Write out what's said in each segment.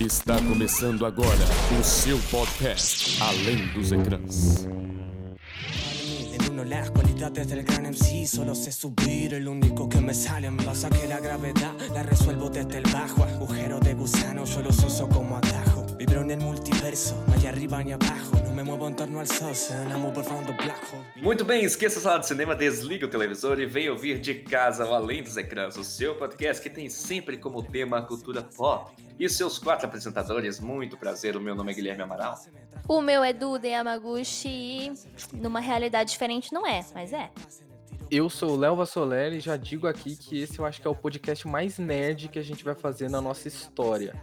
Está começando agora o seu podcast Além dos Ecrãs. Agujero de gusano, uso como Vibro en el multiverso, hay arriba ni abajo No me muevo en torno al sol, se por fondo black hole Muito bem, esqueça a sala de cinema, desliga o televisor e venha ouvir de casa ao Além dos Ecrãs, o seu podcast que tem sempre como tema a cultura pop. E seus quatro apresentadores, muito prazer, o meu nome é Guilherme Amaral. O meu é Duda Yamaguchi e numa realidade diferente não é, mas é. Eu sou o Léo Vassoleri e já digo aqui que esse eu acho que é o podcast mais nerd que a gente vai fazer na nossa história.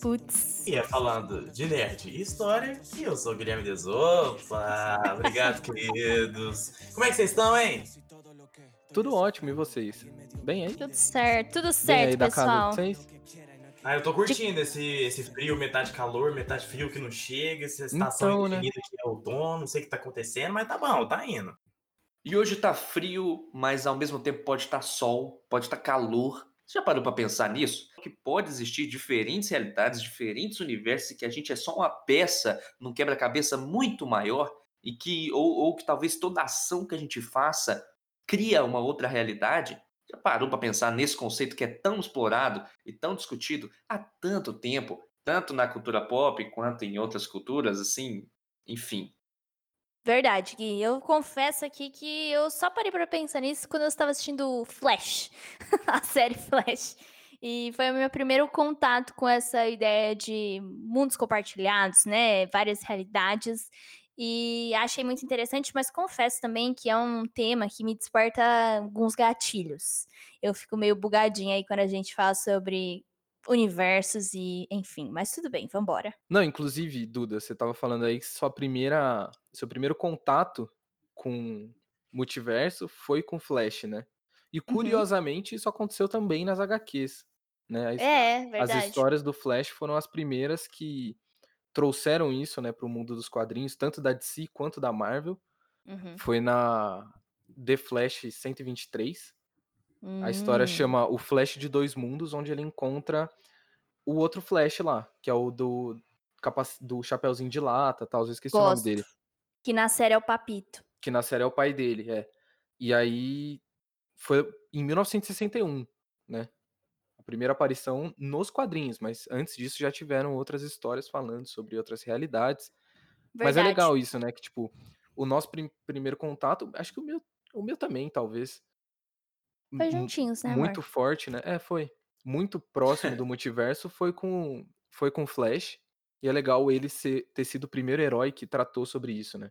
Putz. E é falando de nerd e história, que eu sou o Guilherme Desopa. Obrigado, queridos. Como é que vocês estão, hein? Tudo ótimo, e vocês? Bem aí? Tudo certo, tudo Bem aí certo, da casa pessoal. de vocês? Ah, eu tô curtindo esse, esse frio, metade calor, metade frio que não chega, essa estação Então, né? infinita que é outono, não sei o que tá acontecendo, mas tá bom, tá indo. E hoje tá frio, mas ao mesmo tempo pode estar sol, pode estar calor. Você já parou pra pensar nisso? Que pode existir diferentes realidades, diferentes universos, e que a gente é só uma peça num quebra-cabeça muito maior, e que, ou, ou que talvez toda ação que a gente faça cria uma outra realidade? Já parou pra pensar nesse conceito que é tão explorado e tão discutido há tanto tempo, tanto na cultura pop quanto em outras culturas, assim, enfim. Verdade, Gui. Eu confesso aqui que eu só parei pra pensar nisso quando eu estava assistindo Flash, a série Flash. E foi o meu primeiro contato com essa ideia de mundos compartilhados, né? Várias realidades. E achei muito interessante, mas confesso também que é um tema que me desperta alguns gatilhos. Eu fico meio bugadinha aí quando a gente fala sobre universos e enfim, mas tudo bem, vambora. Não, inclusive, Duda, você tava falando aí que sua primeira, seu primeiro contato com multiverso foi com Flash, né? Uhum. E curiosamente isso aconteceu também nas HQs, né? É, As verdade. histórias do Flash foram as primeiras que trouxeram isso, né, para o mundo dos quadrinhos, tanto da DC quanto da Marvel. Uhum. Foi na The Flash 123. A história Hum. chama O Flash de Dois Mundos, onde ele encontra o outro Flash lá, que é o do, do Chapeuzinho de Lata, tal, eu esqueci o nome Gosto. dele. Que na série é o Papito. Que na série é o pai dele, é. E aí foi em 1961, né? A primeira aparição nos quadrinhos, mas antes disso já tiveram outras histórias falando sobre outras realidades. Mas é Verdade. legal isso, né? Que, tipo, o nosso prim- primeiro contato, acho que o meu, o meu também, talvez. Foi mu- juntinhos, né, Muito amor? forte, né? É, foi. Muito próximo do multiverso foi com foi com Flash. E é legal ele ser, ter sido o primeiro herói que tratou sobre isso, né?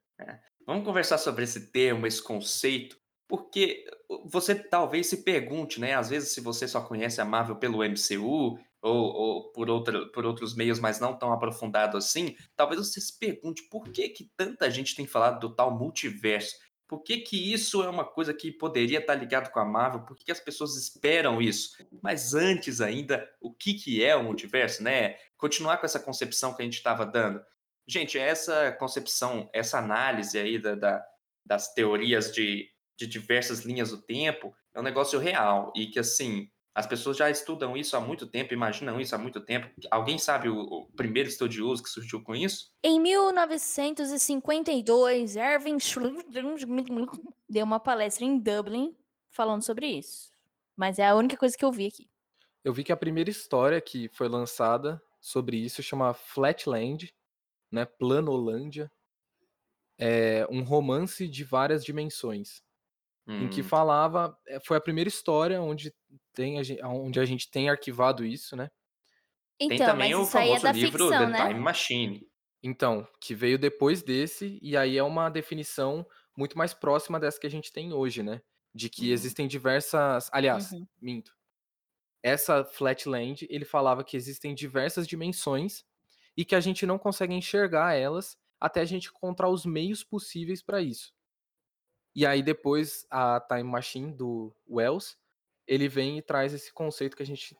Vamos conversar sobre esse termo, esse conceito, porque você talvez se pergunte, né? Às vezes, se você só conhece a Marvel pelo MCU ou, ou por, outra, por outros meios, mas não tão aprofundado assim, talvez você se pergunte por que, que tanta gente tem falado do tal multiverso. Por que, que isso é uma coisa que poderia estar ligado com a Marvel? Por que, que as pessoas esperam isso? Mas antes ainda, o que, que é o multiverso, né? Continuar com essa concepção que a gente estava dando. Gente, essa concepção, essa análise aí da, da- das teorias de, de diversas linhas do tempo é um negócio real e que, assim, as pessoas já estudam isso há muito tempo, imaginam isso há muito tempo. Alguém sabe o, o primeiro estudioso que surgiu com isso? Em 1952, Erwin Schrödinger deu uma palestra em Dublin falando sobre isso. Mas é a única coisa que eu vi aqui. Eu vi que a primeira história que foi lançada sobre isso chama Flatland, né? Planolândia. É um romance de várias dimensões. Em que Hum, falava. é, Foi a primeira história onde, tem a, gen- onde a gente tem arquivado isso, né? Tem Então, também mas o isso aí é famoso da livro ficção, The né? Time Machine. Então, que veio depois desse, e aí é uma definição muito mais próxima dessa que a gente tem hoje, né? De que Uhum. existem diversas. Aliás, Uhum. minto. Essa Flatland, ele falava que existem diversas dimensões e que a gente não consegue enxergar elas até a gente encontrar os meios possíveis para isso. E aí depois a Time Machine do Wells, ele vem e traz esse conceito que a gente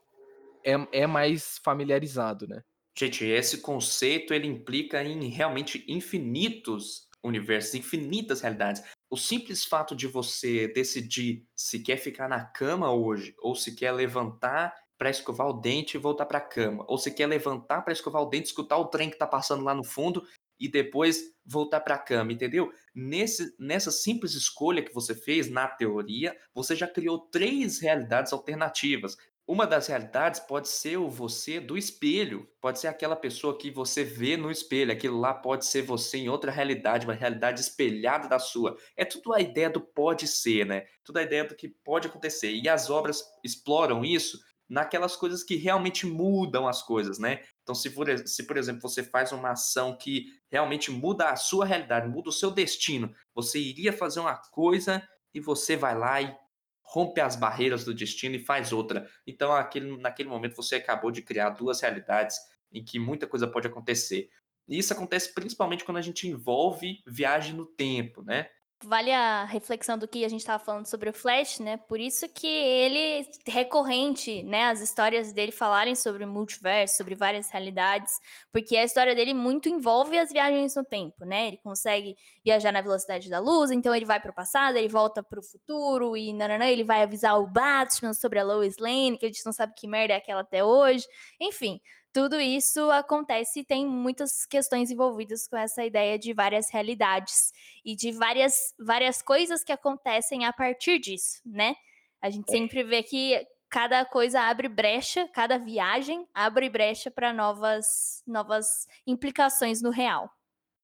é, é mais familiarizado, né? Gente, esse conceito ele implica em realmente infinitos universos, infinitas realidades. O simples fato de você decidir se quer ficar na cama hoje ou se quer levantar para escovar o dente e voltar para a cama. Ou você quer levantar para escovar o dente, escutar o trem que está passando lá no fundo e depois voltar para a cama, entendeu? Nesse, nessa simples escolha que você fez, na teoria, você já criou três realidades alternativas. Uma das realidades pode ser o você do espelho, pode ser aquela pessoa que você vê no espelho, aquilo lá pode ser você em outra realidade, uma realidade espelhada da sua. É tudo a ideia do pode ser, né? Tudo a ideia do que pode acontecer. E as obras exploram isso naquelas coisas que realmente mudam as coisas, né? Então, se por, se, por exemplo, você faz uma ação que realmente muda a sua realidade, muda o seu destino, você iria fazer uma coisa e você vai lá e rompe as barreiras do destino e faz outra. Então, aquele, naquele momento, você acabou de criar duas realidades em que muita coisa pode acontecer. E isso acontece principalmente quando a gente envolve viagem no tempo, né? Vale a reflexão do que a gente estava falando sobre o Flash, né? Por isso que ele recorrente, né? As histórias dele falarem sobre o multiverso, sobre várias realidades, porque a história dele muito envolve as viagens no tempo, né? Ele consegue viajar na velocidade da luz, então ele vai para o passado, ele volta para o futuro e nananã, ele vai avisar o Batman sobre a Lois Lane, que a gente não sabe que merda é aquela até hoje. Enfim, tudo isso acontece e tem muitas questões envolvidas com essa ideia de várias realidades e de várias, várias coisas que acontecem a partir disso, né? A gente sempre vê que cada coisa abre brecha, cada viagem abre brecha para novas, novas implicações no real.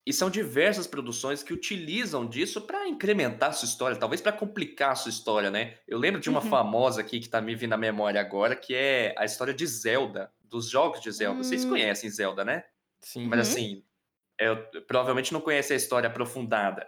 E são diversas produções que utilizam disso para incrementar a sua história, talvez para complicar a sua história, né? Eu lembro de uma Uhum. famosa aqui que tá me vindo à memória agora, que é a história de Zelda, dos jogos de Zelda. Vocês Hum. conhecem Zelda, né? Sim. Mas Uhum. assim, eu provavelmente não conhece a história aprofundada.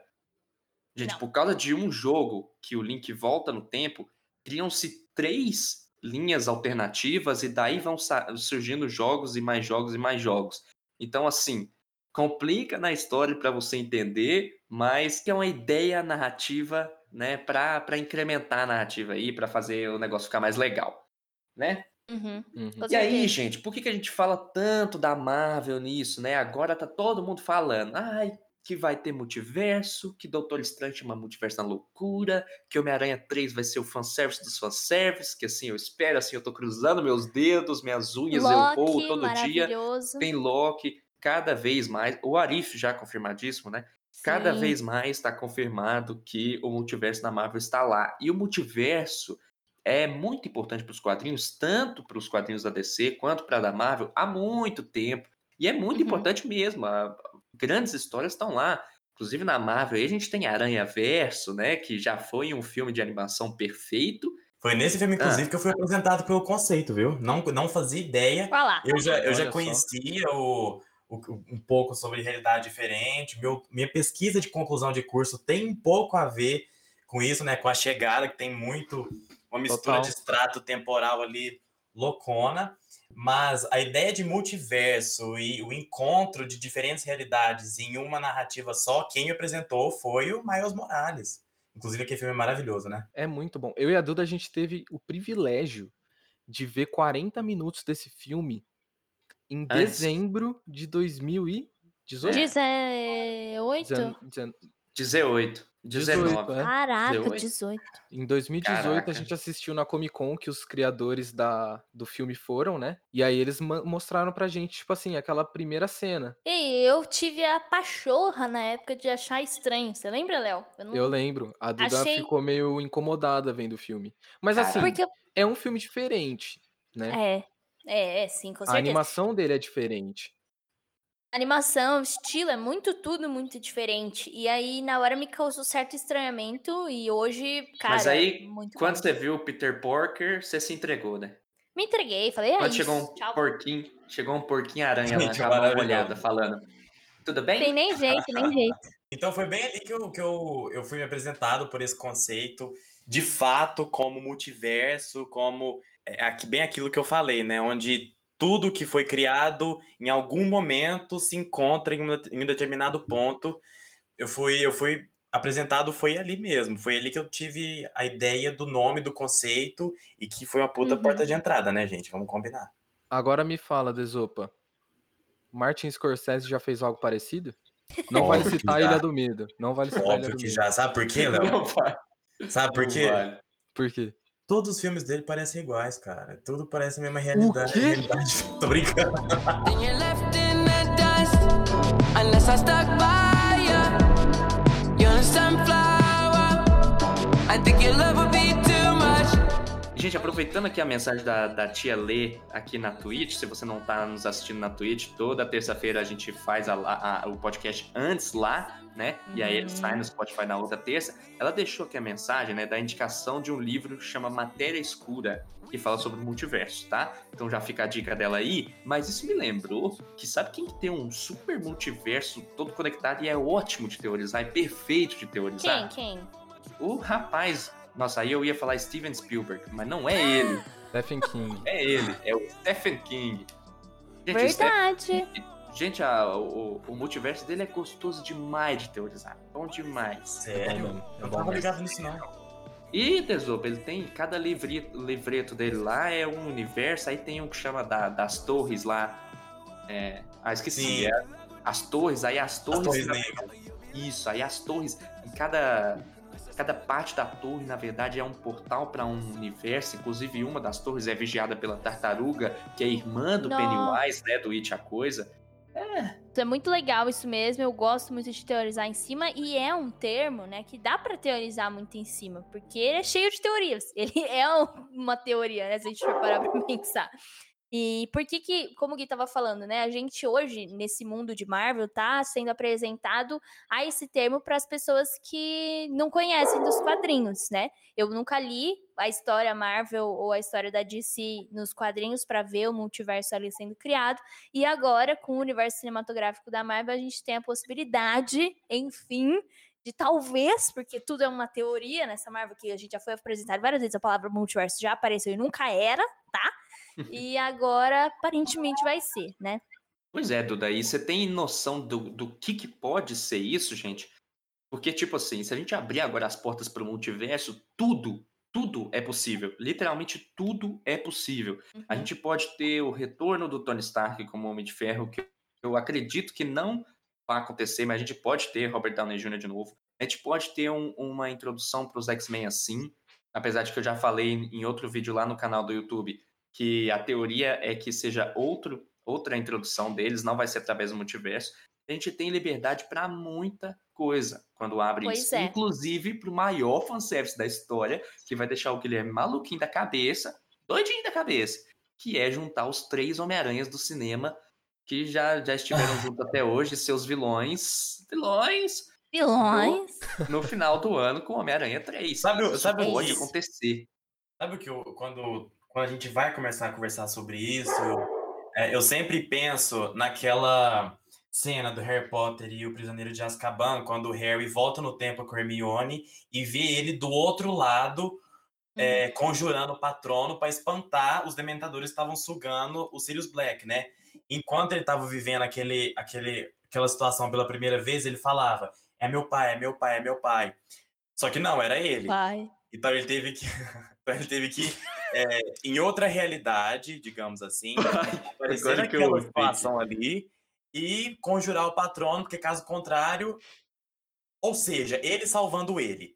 Gente, Não. por causa de um jogo que o Link volta no tempo, criam-se três linhas alternativas e daí vão surgindo jogos e mais jogos e mais jogos. Então, assim, complica na história para você entender, mas que é uma ideia narrativa, né, para para incrementar a narrativa aí, para fazer o negócio ficar mais legal, né? Uhum. Uhum. E aí, gente, por que, que a gente fala tanto da Marvel nisso, né? Agora tá todo mundo falando, ai, que vai ter multiverso, que Doutor Estranho chama multiverso na loucura, que Homem-Aranha 3 vai ser o fanservice dos fanservice, que assim, eu espero, assim, eu tô cruzando meus dedos, minhas unhas, eu vou Loki, todo dia. maravilhoso. Tem Loki, cada vez mais, o Arif já confirmadíssimo, né? Cada Sim. vez mais está confirmado que o multiverso da Marvel está lá. E o multiverso é muito importante para os quadrinhos, tanto para os quadrinhos da DC quanto para a da Marvel, há muito tempo. E é muito Uhum. importante mesmo. a- grandes histórias estão lá. Inclusive na Marvel, aí a gente tem Aranha Verso, né? Que já foi um filme de animação perfeito. Foi nesse filme, inclusive, que eu fui apresentado pelo conceito, viu? Não, não fazia ideia. Olha lá. Eu já, eu já Olha só. conhecia o, o- um pouco sobre realidade diferente. Meu, minha pesquisa de conclusão de curso tem um pouco a ver com isso, né? Com a chegada, que tem muito uma mistura Total. de extrato temporal ali loucona. Mas a ideia de multiverso e o encontro de diferentes realidades em uma narrativa só, quem me apresentou foi o Miles Morales. Inclusive, aquele filme é maravilhoso, né? É muito bom. Eu e a Duda, a gente teve o privilégio de ver 40 minutos desse filme em Antes. dezembro de 2018. 18? Dezen- dezen- 18, 19. é. Caraca, 18? 18. Em 2018 Caraca. a gente assistiu na Comic Con que os criadores da, do filme foram, né? E aí eles mostraram pra gente, tipo assim, aquela primeira cena. E eu tive a pachorra na época de achar estranho. Você lembra, Léo? não- Eu lembro. A Duda Achei- ficou meio incomodada vendo o filme. Mas assim, Caramba. Porque eu- é um filme diferente, né? É, é, é, sim, com a certeza. animação dele é diferente. Animação, estilo, é muito tudo muito diferente. E aí, na hora, me causou certo estranhamento. E hoje, cara. Mas aí, muito quando bom. você viu o Peter Porker, você se entregou, né? Me entreguei, falei, é Quando isso, chegou um tchau. porquinho, chegou um porquinho aranha lá com a molhada falando. Tudo bem? Tem nem jeito, nem jeito. Então foi bem ali que eu, que eu, eu fui apresentado por esse conceito, de fato, como multiverso, como é, aqui- bem aquilo que eu falei, né? Onde tudo que foi criado em algum momento se encontra em um, em um determinado ponto. Eu fui, eu fui apresentado, foi ali mesmo. Foi ali que eu tive a ideia do nome, do conceito, e que foi uma puta Uhum. porta de entrada, né, gente? Vamos combinar. Agora me fala, Desopa. Martin Scorsese já fez algo parecido? Não vale Óbvio citar a. Ilha do Medo. Não vale citar a Ilha Óbvio do que Medo. já. Sabe por quê, Léo? Sabe por quê? vale. Por quê? Todos os filmes dele parecem iguais, cara. Tudo parece a mesma realidade. quê? realidade. Tô brincando. I you. Love Gente, aproveitando aqui a mensagem da, da tia Lê aqui na Twitch, se você não tá nos assistindo na Twitch, toda terça-feira a gente faz a- a- o podcast antes lá, né? E aí ele Uhum. sai no Spotify na outra terça. Ela deixou aqui a mensagem, né, da indicação de um livro que chama Matéria Escura, que fala sobre o multiverso, tá? Então já fica a dica dela aí. Mas isso me lembrou que sabe quem que tem um super multiverso todo conectado e é ótimo de teorizar, é perfeito de teorizar? Quem? Quem? O rapaz. Nossa, aí eu ia falar Steven Spielberg, mas não é ele. Stephen King. É ele, é o Stephen King. Gente, Stephen Verdade. Gente a- o, o multiverso dele é gostoso demais de teorizar. Bom demais. Sério? mesmo, é Eu bom tava ligado nisso, não. E, Tesouro, ele tem. Cada livre, livreto dele lá é um universo, aí tem um que chama da- das torres lá. É, ah, esqueci. Sim. é as torres, aí as As torres. Torres Negras. Isso, aí as torres, em cada, cada parte da torre, na verdade, é um portal para um universo. Inclusive, uma das torres é vigiada pela tartaruga, que é irmã do Nossa. Pennywise, né? Do It a Coisa. É muito legal isso mesmo. Eu gosto muito de teorizar em cima e é um termo, né, que dá pra teorizar muito em cima, porque ele é cheio de teorias. Ele é uma teoria, né, se a gente for parar pra pensar. E por que que, como o Gui tava falando, né, a gente hoje nesse mundo de Marvel tá sendo apresentado a esse termo para as pessoas que não conhecem dos quadrinhos, né? Eu nunca li a história Marvel ou a história da DC nos quadrinhos para ver o multiverso ali sendo criado. E agora, com o universo cinematográfico da Marvel, a gente tem a possibilidade, enfim, de talvez, porque tudo é uma teoria nessa Marvel que a gente já foi apresentado várias vezes, a palavra multiverso já apareceu e nunca era, tá? E agora, aparentemente, vai ser, né? Pois é, Duda, e você tem noção do, do que, que pode ser isso, gente? Porque, tipo assim, se a gente abrir agora as portas para o multiverso, tudo, tudo é possível. Literalmente tudo é possível. A Uhum. gente pode ter o retorno do Tony Stark como Homem de Ferro, que eu acredito que não vai acontecer, mas a gente pode ter Robert Downey Jr. de novo. A gente pode ter um- uma introdução para os X-Men assim, apesar de que eu já falei em outro vídeo lá no canal do YouTube que a teoria é que seja outro, outra introdução deles, não vai ser através do multiverso. A gente tem liberdade para muita coisa quando abre Pois isso, é. inclusive para o maior fanservice da história, que vai deixar o Guilherme maluquinho da cabeça, doidinho da cabeça, que é juntar os três Homem-Aranhas do cinema que já, já estiveram juntos até hoje, seus vilões, vilões, Vilões. no final do ano com Homem-Aranha 3. Sabe sabe o pode que- acontecer. Sabe o que eu, quando, quando a gente vai começar a conversar sobre isso, é, eu sempre penso naquela cena do Harry Potter e o Prisioneiro de Azkaban, quando o Harry volta no tempo com Hermione e vê ele do outro lado é, conjurando o patrono para espantar os dementadores que estavam sugando o Sirius Black, né? Enquanto ele estava vivendo aquele, aquele, aquela situação pela primeira vez, ele falava: É meu pai, é meu pai, é meu pai. Só que não, era ele. Vai. Então ele teve que, ele teve que é, em outra realidade, digamos assim, aparecer naquela situação ali e conjurar o patrono, porque caso contrário, ou seja, ele salvando ele.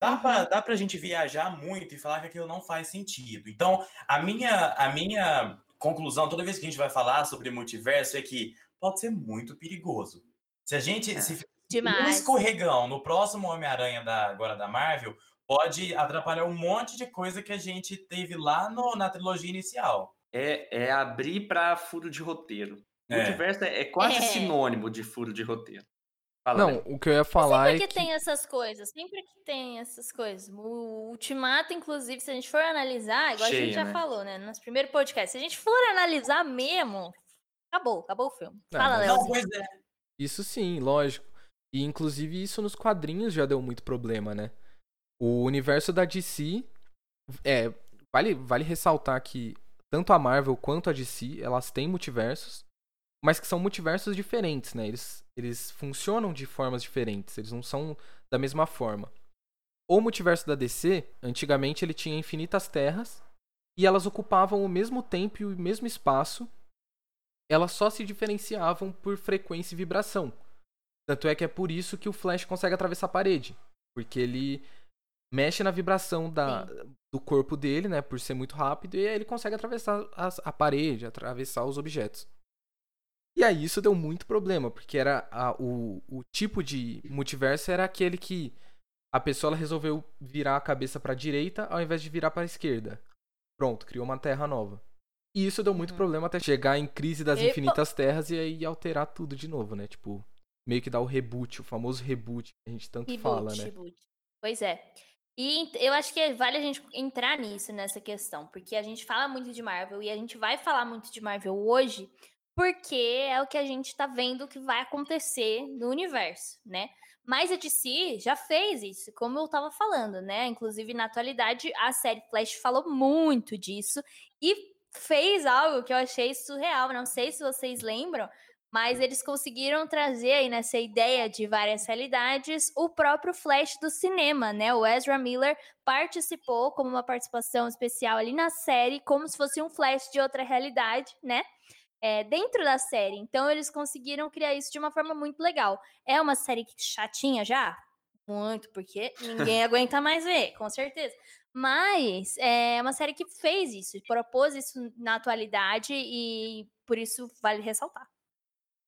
Dá pra, dá pra gente viajar muito e falar que aquilo não faz sentido. Então, a minha, a minha conclusão, toda vez que a gente vai falar sobre multiverso, é que pode ser muito perigoso. Se a gente É. se um Demais. escorregão no próximo Homem-Aranha da, agora da Marvel pode atrapalhar um monte de coisa que a gente teve lá no- na trilogia inicial. É, é abrir para furo de roteiro. É. Multiverso é, é quase É. sinônimo de furo de roteiro. Fala, Não, Léo. o que eu ia falar Sempre é que que... tem essas coisas, sempre que tem essas coisas. O Ultimato, inclusive, se a gente for analisar, igual a Cheia, gente já né? falou, né? No nosso primeiro podcast, se a gente for analisar mesmo, acabou, acabou o filme. Ah, Fala, Léo. Não, é. Isso sim, lógico. E inclusive isso nos quadrinhos já deu muito problema, né? O universo da DC é vale vale ressaltar que tanto a Marvel quanto a DC, elas têm multiversos, mas que são multiversos diferentes, né? Eles eles funcionam de formas diferentes, eles não são da mesma forma. O multiverso da DC, antigamente ele tinha infinitas terras e elas ocupavam o mesmo tempo e o mesmo espaço. Elas só se diferenciavam por frequência e vibração. Tanto é que é por isso que o Flash consegue atravessar a parede. Porque ele mexe na vibração da, do corpo dele, né? Por ser muito rápido, e aí ele consegue atravessar as- a parede, atravessar os objetos. E aí isso deu muito problema, porque era a- o, o tipo de multiverso era aquele que a pessoa resolveu virar a cabeça pra direita ao invés de virar pra esquerda. Pronto, criou uma terra nova. E isso deu muito Uhum. problema até chegar em crise das Epa. infinitas terras e aí alterar tudo de novo, né? Tipo, meio que dar o reboot, o famoso reboot que a gente tanto Reboot, fala, né? reboot. Pois é. E eu acho que vale a gente entrar nisso, nessa questão, porque a gente fala muito de Marvel e a gente vai falar muito de Marvel hoje, porque é o que a gente tá vendo que vai acontecer no universo, né? Mas a DC já fez isso, como eu tava falando, né? Inclusive, na atualidade, a série Flash falou muito disso e fez algo que eu achei surreal. Não sei se vocês lembram, mas eles conseguiram trazer aí nessa ideia de várias realidades o próprio Flash do cinema, né? O Ezra Miller participou como uma participação especial ali na série, como se fosse um Flash de outra realidade, né? É, dentro da série. Então eles conseguiram criar isso de uma forma muito legal. É uma série que chatinha já? Muito, porque ninguém aguenta mais ver, com certeza. Mas é uma série que fez isso, propôs isso na atualidade e por isso vale ressaltar.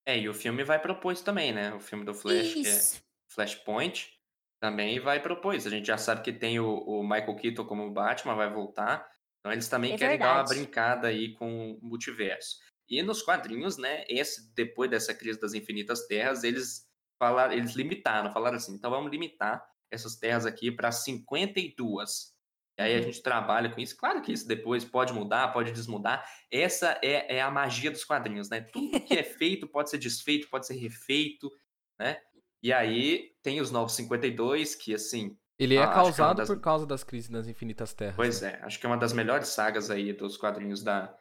É, e o filme vai propor isso também, né? O filme do Flash, que é Isso. Flashpoint, também vai propor isso. A gente já sabe que tem o, o Michael Keaton como Batman, vai voltar. Então eles também É querem dar uma verdade. brincada aí com o multiverso. E nos quadrinhos, né, esse, depois dessa crise das infinitas terras, eles falaram, eles limitaram, falaram assim, então vamos limitar essas terras aqui para 52. E aí a Uhum. gente trabalha com isso. Claro que isso depois pode mudar, pode desmudar. Essa é, é a magia dos quadrinhos, né? Tudo que é feito pode ser desfeito, pode ser refeito, né? E aí tem os Novos 52, que assim, Ele é Ah, que é causado das- por causa das crises nas infinitas terras. Pois né? é, acho que é uma das melhores sagas aí dos quadrinhos da,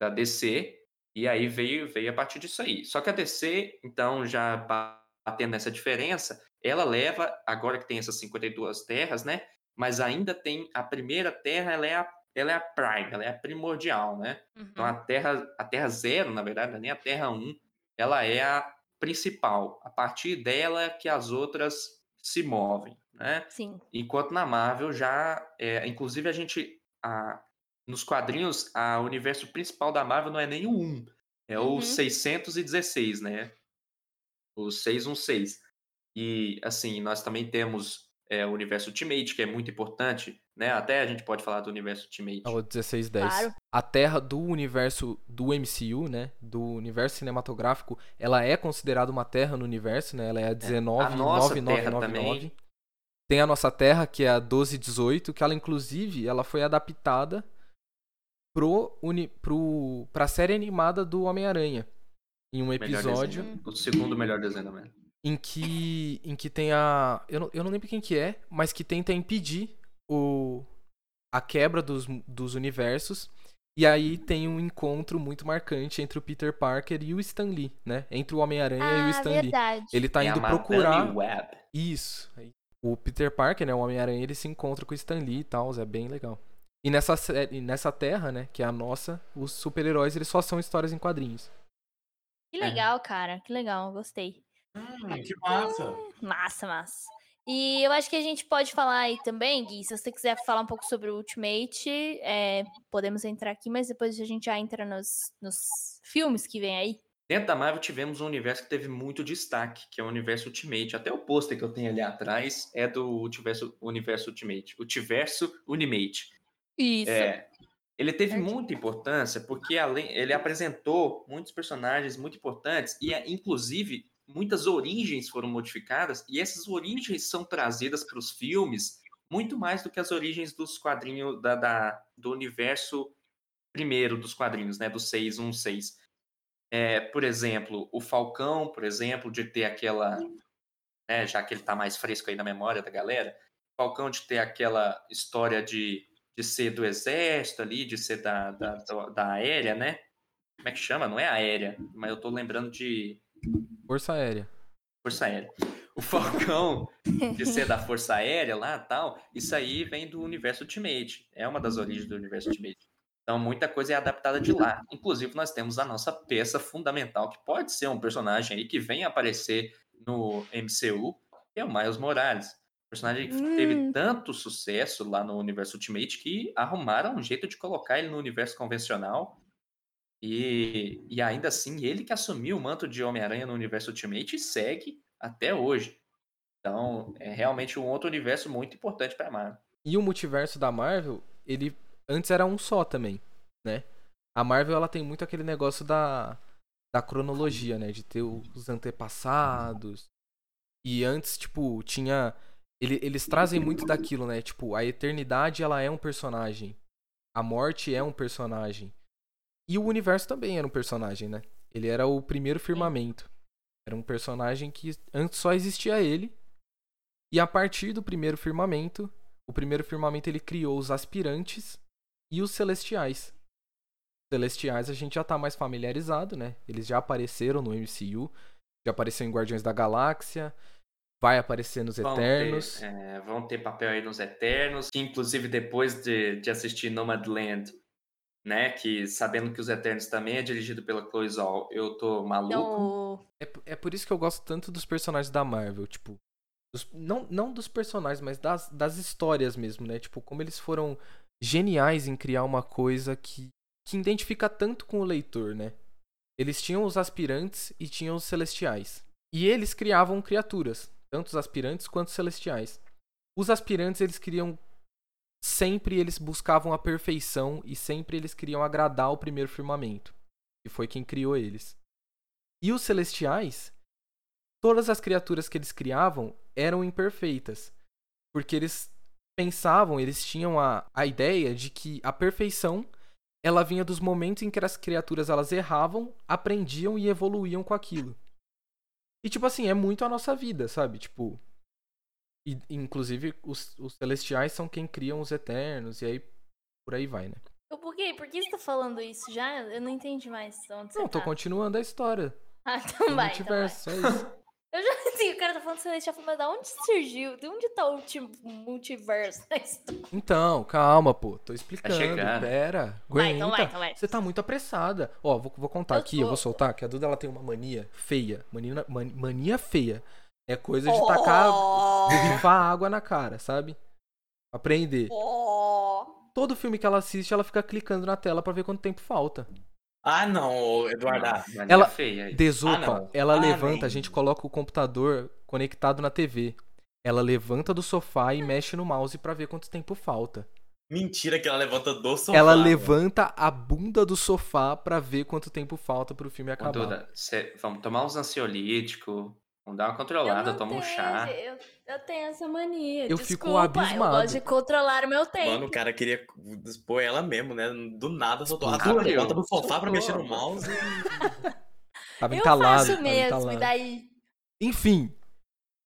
da DC. E aí veio, veio a partir disso aí. Só que a DC, então, já batendo nessa diferença, ela leva, agora que tem essas 52 terras, né? Mas ainda tem a primeira terra, ela é a, ela é a prime, ela é a primordial, né? Então a terra, a terra zero, na verdade, é nem a terra 1, ela é a principal. A partir dela é que as outras se movem, né? Sim. Enquanto na Marvel já, é, inclusive a gente, a- nos quadrinhos, a- o universo principal da Marvel não é nem o 1, é o Uhum. 616, né? O 616. E, assim, nós também temos é, o universo Ultimate, que é muito importante, né? Até a gente pode falar do universo Ultimate. É o 1610. Claro. A Terra do universo do MCU, né? Do universo cinematográfico, ela é considerada uma Terra no universo, né? Ela é a A nossa Terra 199999. também. Tem a nossa Terra, que é a 1218, que ela inclusive ela foi adaptada pro uni, pro, pra série animada do Homem-Aranha. Em um episódio desenho. O segundo melhor desenho da. Em que em que tem a eu não, eu não lembro quem que é, mas que tenta impedir o a quebra dos, dos universos. E aí tem um encontro muito marcante entre o Peter Parker e o Stan Lee, né? Entre o Homem-Aranha e o Ah, Stan Lee. verdade. Ele tá É indo procurar Web. isso. O Peter Parker, né, o Homem-Aranha, ele se encontra com o Stan Lee e tal, é bem legal. E nessa série, nessa terra, né, que é a nossa, os super-heróis, eles só são histórias em quadrinhos. Que É. legal, cara. Que legal, gostei. Hum, que massa. Massa, massa. E eu acho que a gente pode falar aí também, Gui, se você quiser falar um pouco sobre o Ultimate, é, podemos entrar aqui, mas depois a gente já entra nos, nos filmes que vem aí. Dentro da Marvel tivemos um universo que teve muito destaque, que é o universo Ultimate. Até o pôster que eu tenho ali atrás é do universo, universo Ultimate. Ultiverso Unimate. Isso. É, ele teve Certo. muita importância porque além, ele apresentou muitos personagens muito importantes e, é, inclusive, muitas origens foram modificadas e essas origens são trazidas para os filmes muito mais do que as origens dos quadrinhos da, da- do universo primeiro dos quadrinhos, né, do 616. É, por exemplo, o Falcão, por exemplo, de ter aquela, né, já que ele está mais fresco aí na memória da galera, Falcão de ter aquela história de, de ser do exército ali, de ser da, da, da, da aérea, né? Como é que chama? Não é aérea, mas eu tô lembrando de Força Aérea. Força Aérea. O Falcão de ser da Força Aérea lá tal, isso aí vem do universo Ultimate. É uma das origens do universo Ultimate. Então, muita coisa é adaptada de lá. Inclusive, nós temos a nossa peça fundamental, que pode ser um personagem aí que vem aparecer no MCU, que é o Miles Morales. personagem que teve Hum. tanto sucesso lá no universo Ultimate que arrumaram um jeito de colocar ele no universo convencional. E, e ainda assim, ele que assumiu o manto de Homem-Aranha no universo Ultimate e segue até hoje. Então, é realmente um outro universo muito importante pra Marvel. E o multiverso da Marvel, ele antes era um só também, né? A Marvel ela tem muito aquele negócio da, da cronologia, né? De ter os antepassados. E antes, tipo, tinha. ele- eles trazem muito daquilo, né? Tipo, a eternidade ela é um personagem. A morte é um personagem. E o universo também era um personagem, né? Ele era o primeiro firmamento. Era um personagem que antes só existia ele. E a partir do primeiro firmamento, o primeiro firmamento ele criou os aspirantes e os celestiais. Celestiais a gente já tá mais familiarizado, né? Eles já apareceram no MCU, já apareceu em Guardiões da Galáxia, vai aparecer nos Vão Eternos. ter, é, vão ter papel aí nos Eternos, que inclusive depois de, de assistir Nomadland, né, que sabendo que os Eternos também é dirigido pela Chloe Zhao, eu tô maluco. Então, É, é por isso que eu gosto tanto dos personagens da Marvel, tipo. dos- não, não dos personagens, mas das, das histórias mesmo, né? Tipo, como eles foram geniais em criar uma coisa que, que identifica tanto com o leitor, né? Eles tinham os aspirantes e tinham os celestiais. E eles criavam criaturas, tanto os aspirantes quanto os celestiais. Os aspirantes, eles queriam. Sempre eles buscavam a perfeição e sempre eles queriam agradar o primeiro firmamento, que foi quem criou eles. E os celestiais, todas as criaturas que eles criavam eram imperfeitas. Porque eles pensavam, eles tinham a, a ideia de que a perfeição ela vinha dos momentos em que as criaturas elas erravam, aprendiam e evoluíam com aquilo. E tipo assim, é muito a nossa vida, sabe? Tipo, e, inclusive os, os celestiais são quem criam os eternos e aí por aí vai, né? por quê? Por que você tá falando isso já? Eu não entendi mais onde você Não, tô tá. continuando a história. Ah, então vai, então vai. multiverso, é isso. Eu já assim, o cara tá falando celestial, mas da onde surgiu? De onde tá o ulti- multiverso da história? Então, calma, pô. Tô explicando. chegando. Pera. Vai, então vai, Aguenta. então vai. Você tá muito apressada. Ó, vou, vou contar Eu aqui, eu vou tô. soltar, que a Duda ela tem uma mania feia. Mania, man- mania feia. É coisa de tacar, borrifar água na cara, sabe? Aprender. Oh. Todo filme que ela assiste, ela fica clicando na tela pra ver quanto tempo falta. Ah, não, Eduardo. Mania Ela- feia. Desopa, Ah, ela Ah, levanta, nem. a gente coloca o computador conectado na TV. Ela levanta do sofá e mexe no mouse pra ver quanto tempo falta. Mentira que ela levanta do sofá. Ela levanta a bunda do sofá pra ver quanto tempo falta pro filme Ô, acabar. Duda, cê- vamos tomar uns ansiolíticos, vamos dar uma Eu controlada, toma um chá. Eu, eu tenho essa mania. Eu fico Desculpa, abismado. Eu gosto de controlar o meu tempo. Mano, o cara queria expor ela mesmo, né? Do nada, soltou a Explodiu. Duda levanta do sofá pra mexer no mouse. Tava eu entalado. faço tava mesmo, entalado. e daí Enfim,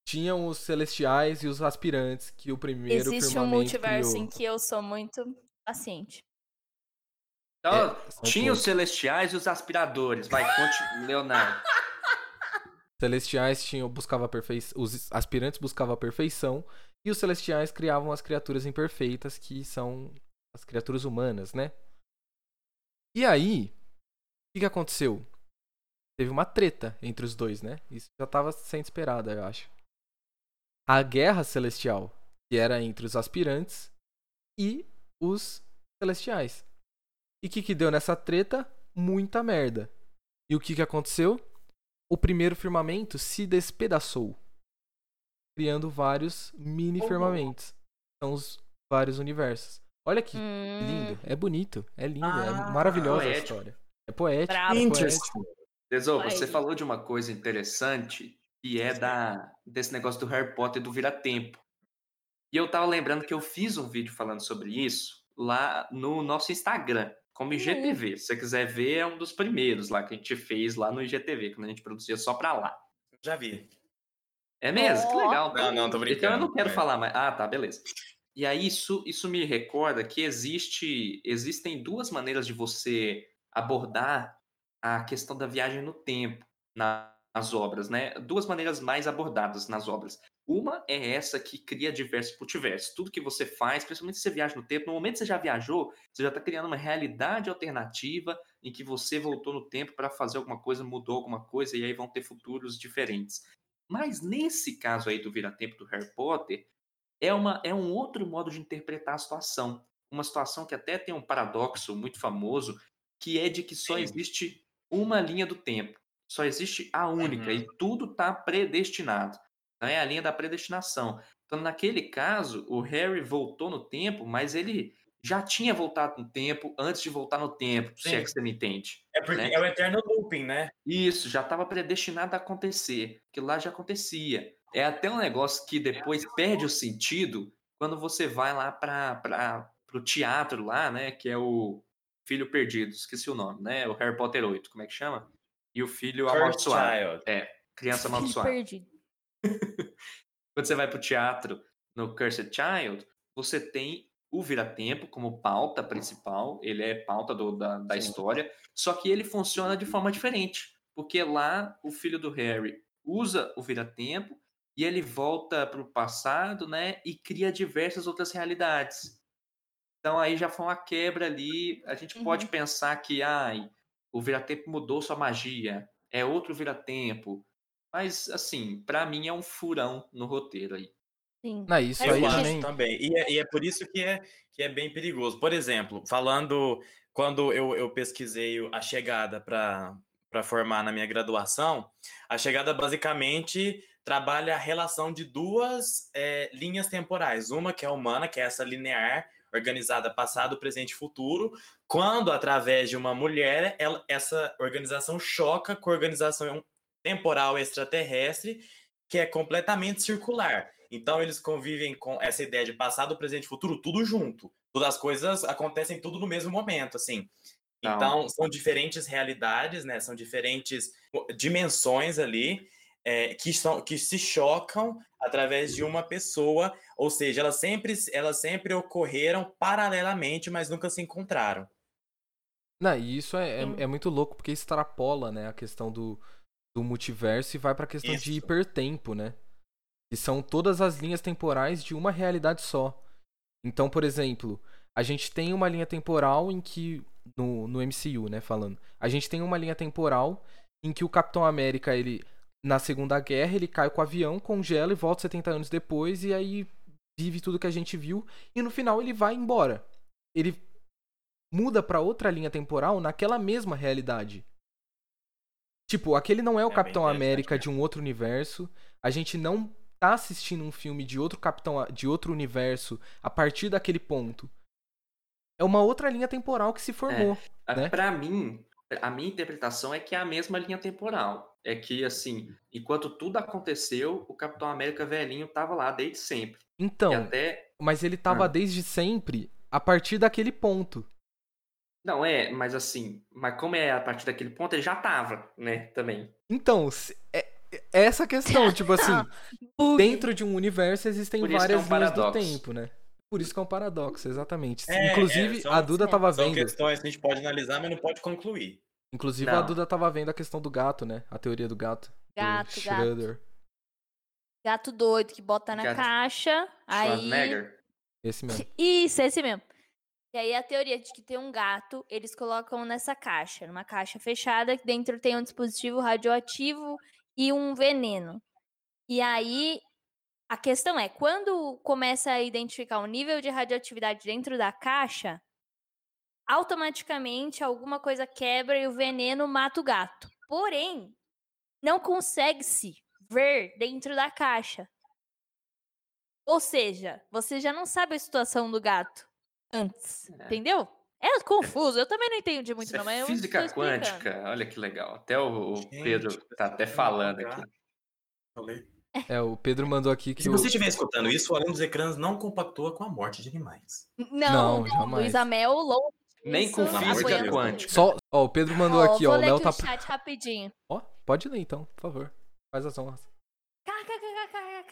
tinham os celestiais e os aspirantes que o primeiro existe um multiverso criou. em que eu sou muito paciente. Então, É, tinha os celestiais e os aspiradores. Vai, conte, Leonardo. Celestiais tinham buscava a perfeição, os aspirantes buscavam a perfeição e os celestiais criavam as criaturas imperfeitas que são as criaturas humanas, né? E aí, o que, que aconteceu? Teve uma treta entre os dois, né? Isso já estava sendo esperado, eu acho. A guerra celestial, que era entre os aspirantes e os celestiais. E o que, que deu nessa treta? Muita merda. E o que, que aconteceu? O primeiro firmamento se despedaçou, criando vários mini firmamentos. São os vários universos. Olha que Hum, lindo, é bonito, é lindo, é Ah, maravilhosa a poético. história. É poético. Bravo. é Interesting. você falou de uma coisa interessante que é da desse negócio do Harry Potter e do vira-tempo. E eu tava lembrando que eu fiz um vídeo falando sobre isso lá no nosso Instagram, como IGTV. Se você quiser ver, é um dos primeiros lá que a gente fez lá no IGTV, quando a gente produzia só pra lá. Já vi. É mesmo? Que Ó. legal. Não, não, tô Então eu brincando. não quero é. falar mais. Ah, tá, beleza. E aí isso, isso me recorda que existe, existem duas maneiras de você abordar a questão da viagem no tempo na- nas obras, né? Duas maneiras mais abordadas nas obras. Uma é essa que cria diversos multiversos. Tudo que você faz, principalmente se você viaja no tempo, no momento que você já viajou, você já está criando uma realidade alternativa em que você voltou no tempo para fazer alguma coisa, mudou alguma coisa, e aí vão ter futuros diferentes. Mas nesse caso aí do vira-tempo do Harry Potter, é, uma, é um outro modo de interpretar a situação. Uma situação que até tem um paradoxo muito famoso, que é de que só Sim. existe uma linha do tempo. Só existe a única, Uhum. e tudo está predestinado. Então, é a linha da predestinação. Então, naquele caso, o Harry voltou no tempo, mas ele já tinha voltado no tempo antes de voltar no tempo, se é Sim. que você me entende. É porque né? é o eterno looping, né? Isso, já estava predestinado a acontecer, que lá já acontecia. É até um negócio que depois perde o sentido quando você vai lá para o teatro lá, né, que é o Filho Perdido, esqueci o nome, né, o Harry Potter 8, como é que chama? E o Filho Cursed Amaldiçoado. Child. É, Criança Filho Amaldiçoada. perdido. Quando você vai para o teatro no Cursed Child, você tem o Vira-Tempo como pauta principal, ele é pauta do- da, da história, só que ele funciona de forma diferente, porque lá o filho do Harry usa o Vira-Tempo e ele volta para o passado, né, e cria diversas outras realidades. Então aí já foi uma quebra ali, a gente pode pensar que, ai, o Vira-Tempo mudou sua magia, é outro Vira-Tempo, mas, assim, pra mim é um furão no roteiro aí. Sim. Não, isso aí Eu Sim. acho também. também. E é, e é por isso que é, que é bem perigoso. Por exemplo, falando, quando eu, eu pesquisei a chegada para formar na minha graduação, a chegada basicamente trabalha a relação de duas eh, linhas temporais. Uma que é humana, que é essa linear, organizada passado, presente e futuro, quando, através de uma mulher, ela- essa organização choca com a organização temporal extraterrestre, que é completamente circular. Então, eles convivem com essa ideia de passado, presente e futuro, tudo junto. Todas as coisas acontecem tudo no mesmo momento, assim. Não. Então, são diferentes realidades, né? São diferentes dimensões ali é, que, são, que se chocam através de uma pessoa, ou seja, elas sempre, elas sempre ocorreram paralelamente, mas nunca se encontraram. Não, e isso é, é, Sim. é muito louco, porque extrapola, né, a questão do, do multiverso e vai pra questão de Isso. hipertempo, né? Que são todas as linhas temporais de uma realidade só. Então, por exemplo, a gente tem uma linha temporal em que. No, no MCU, né, falando. A gente tem uma linha temporal em que o Capitão América, ele. Na Segunda Guerra, ele cai com o avião, congela e volta 70 anos depois, e aí vive tudo que a gente viu. E no final ele vai embora. Ele muda pra outra linha temporal naquela mesma realidade. Tipo, aquele não é o bem Capitão América mesmo. de um outro universo. A gente não tá assistindo um filme de outro Capitão de outro universo a partir daquele ponto. É uma outra linha temporal que se formou. A- Né? Pra mim, a minha interpretação é que é a mesma linha temporal. É que, assim, enquanto tudo aconteceu, o Capitão América velhinho tava lá desde sempre. Então, até. mas ele tava Ah. desde sempre a partir daquele ponto. Não, é, mas assim, mas como é a partir daquele ponto, ele já tava, né, também. Então, se- é, é essa a questão, tipo assim, dentro de um universo existem que é várias um linhas do tempo, né? Por isso que é um paradoxo, exatamente. É, Inclusive, é, são- a Duda tava São vendo. questões que a gente pode analisar, mas não pode concluir. Inclusive, a Não. Duda tava vendo a questão do gato, né? A teoria do gato. do Gato, gato. Schroeder. Gato doido que bota na Gato- caixa. Aí. Schwarzenegger. Esse mesmo. Isso, esse mesmo. E aí a teoria de que tem um gato, eles colocam nessa caixa, numa caixa fechada, que dentro tem um dispositivo radioativo e um veneno. E aí a questão é, quando começa a identificar o nível de radioatividade dentro da caixa, automaticamente alguma coisa quebra e o veneno mata o gato. Porém, não consegue-se ver dentro da caixa. Ou seja, você já não sabe a situação do gato antes, É. entendeu? É confuso, eu também não entendi muito Isso não, mas é eu física quântica, olha que legal. Até o, Gente, Pedro tá até falando aqui. Falei. É, o Pedro mandou aqui que Se o... você estiver escutando isso, o Além dos Ecrãs não compactua com a morte de animais. Não, Não, não, jamais. Luiz Amel, longe Nem com física quântica. Só, ó, o Pedro mandou Ó, aqui, ó, vou o Léo tá... chat rapidinho. Ó, pode ler então, por favor. Faz as honras.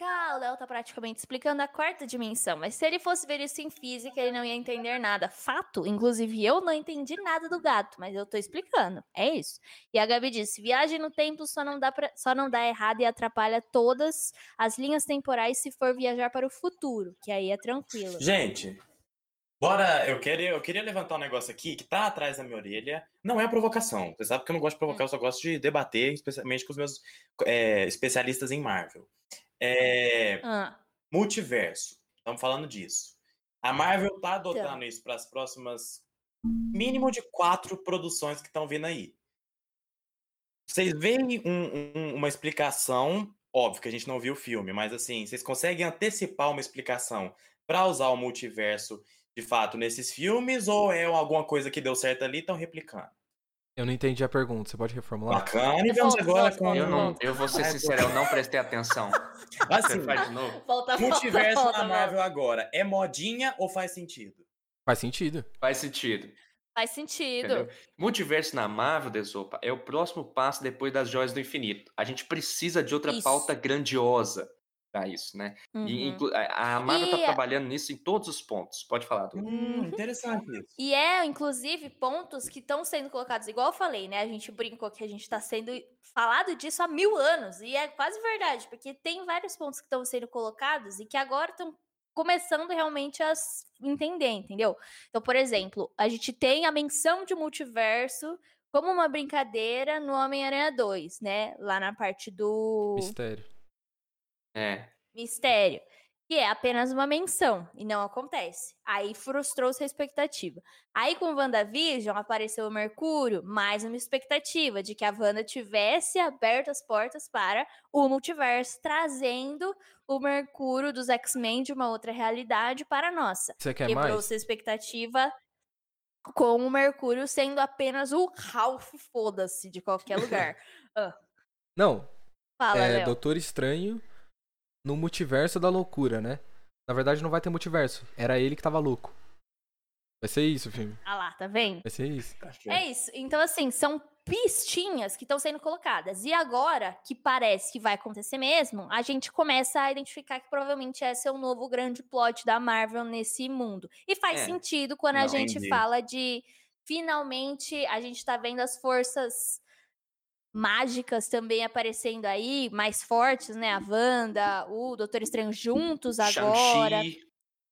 KKKKKK, o Léo tá praticamente explicando a quarta dimensão, mas se ele fosse ver isso em física, ele não ia entender nada. Fato, inclusive eu não entendi nada do gato, mas eu tô explicando. É isso. E a Gabi disse: viagem no tempo só não dá pra, só não dá errado e atrapalha todas as linhas temporais se for viajar para o futuro, que aí é tranquilo. Gente, bora. Eu queria, eu queria levantar um negócio aqui que tá atrás da minha orelha. Não é provocação. Você sabe que eu não gosto de provocar, eu só gosto de debater, especialmente com os meus é, especialistas em Marvel. É, Ah, multiverso. Estamos falando disso. A Marvel tá adotando isso para as próximas mínimo de quatro produções que estão vindo aí. Vocês veem um- um- uma explicação, óbvio que a gente não viu o filme, mas assim, vocês conseguem antecipar uma explicação para usar o multiverso de fato nesses filmes ou é alguma coisa que deu certo ali e estão replicando? Eu não entendi a pergunta, você pode reformular? Bacana, e vamos agora com Eu, não, eu vou ser sincero, eu não prestei atenção. assim, Você faz de novo? Volta, multiverso volta, na volta. Marvel agora, é modinha ou faz sentido? Faz sentido. Faz sentido. Faz sentido. Entendeu? Multiverso na Marvel, Desopa, é o próximo passo depois das Joias do Infinito. A gente precisa de outra Isso. pauta grandiosa pra isso, né? E Uhum. inclu- a a Marvel tá E- trabalhando nisso em todos os pontos. Pode falar, Du. Hum, interessante isso. E é, inclusive, pontos que estão sendo colocados, igual eu falei, né? A gente brincou que a gente está sendo falado disso há mil anos. E é quase verdade, porque tem vários pontos que estão sendo colocados e que agora estão começando realmente a entender, entendeu? Então, por exemplo, a gente tem a menção de multiverso como uma brincadeira no Homem-Aranha 2, né? Lá na parte do Mistério. É. mistério, que é apenas uma menção e não acontece. Aí frustrou-se a expectativa. Aí com WandaVision apareceu o Mercúrio, mais uma expectativa de que a Wanda tivesse aberto as portas para o multiverso, trazendo o Mercúrio dos X-Men de uma outra realidade para a nossa. Você quer mais? Quebrou-se a expectativa com o Mercúrio sendo apenas o Ralph, foda-se, de qualquer lugar. Não, Fala, é Léo. Doutor Estranho no multiverso da loucura, né? Na verdade não vai ter multiverso. Era ele que tava louco. Vai ser isso o filme. Ah lá, tá vendo? Vai ser isso. É isso. Então, assim, são pistinhas que estão sendo colocadas. E agora, que parece que vai acontecer mesmo, a gente começa a identificar que provavelmente esse é o novo grande plot da Marvel nesse mundo. E faz É. sentido quando a Não, gente entendi. fala de finalmente a gente tá vendo as forças mágicas também aparecendo aí, mais fortes, né? A Wanda, o Doutor Estranho juntos agora.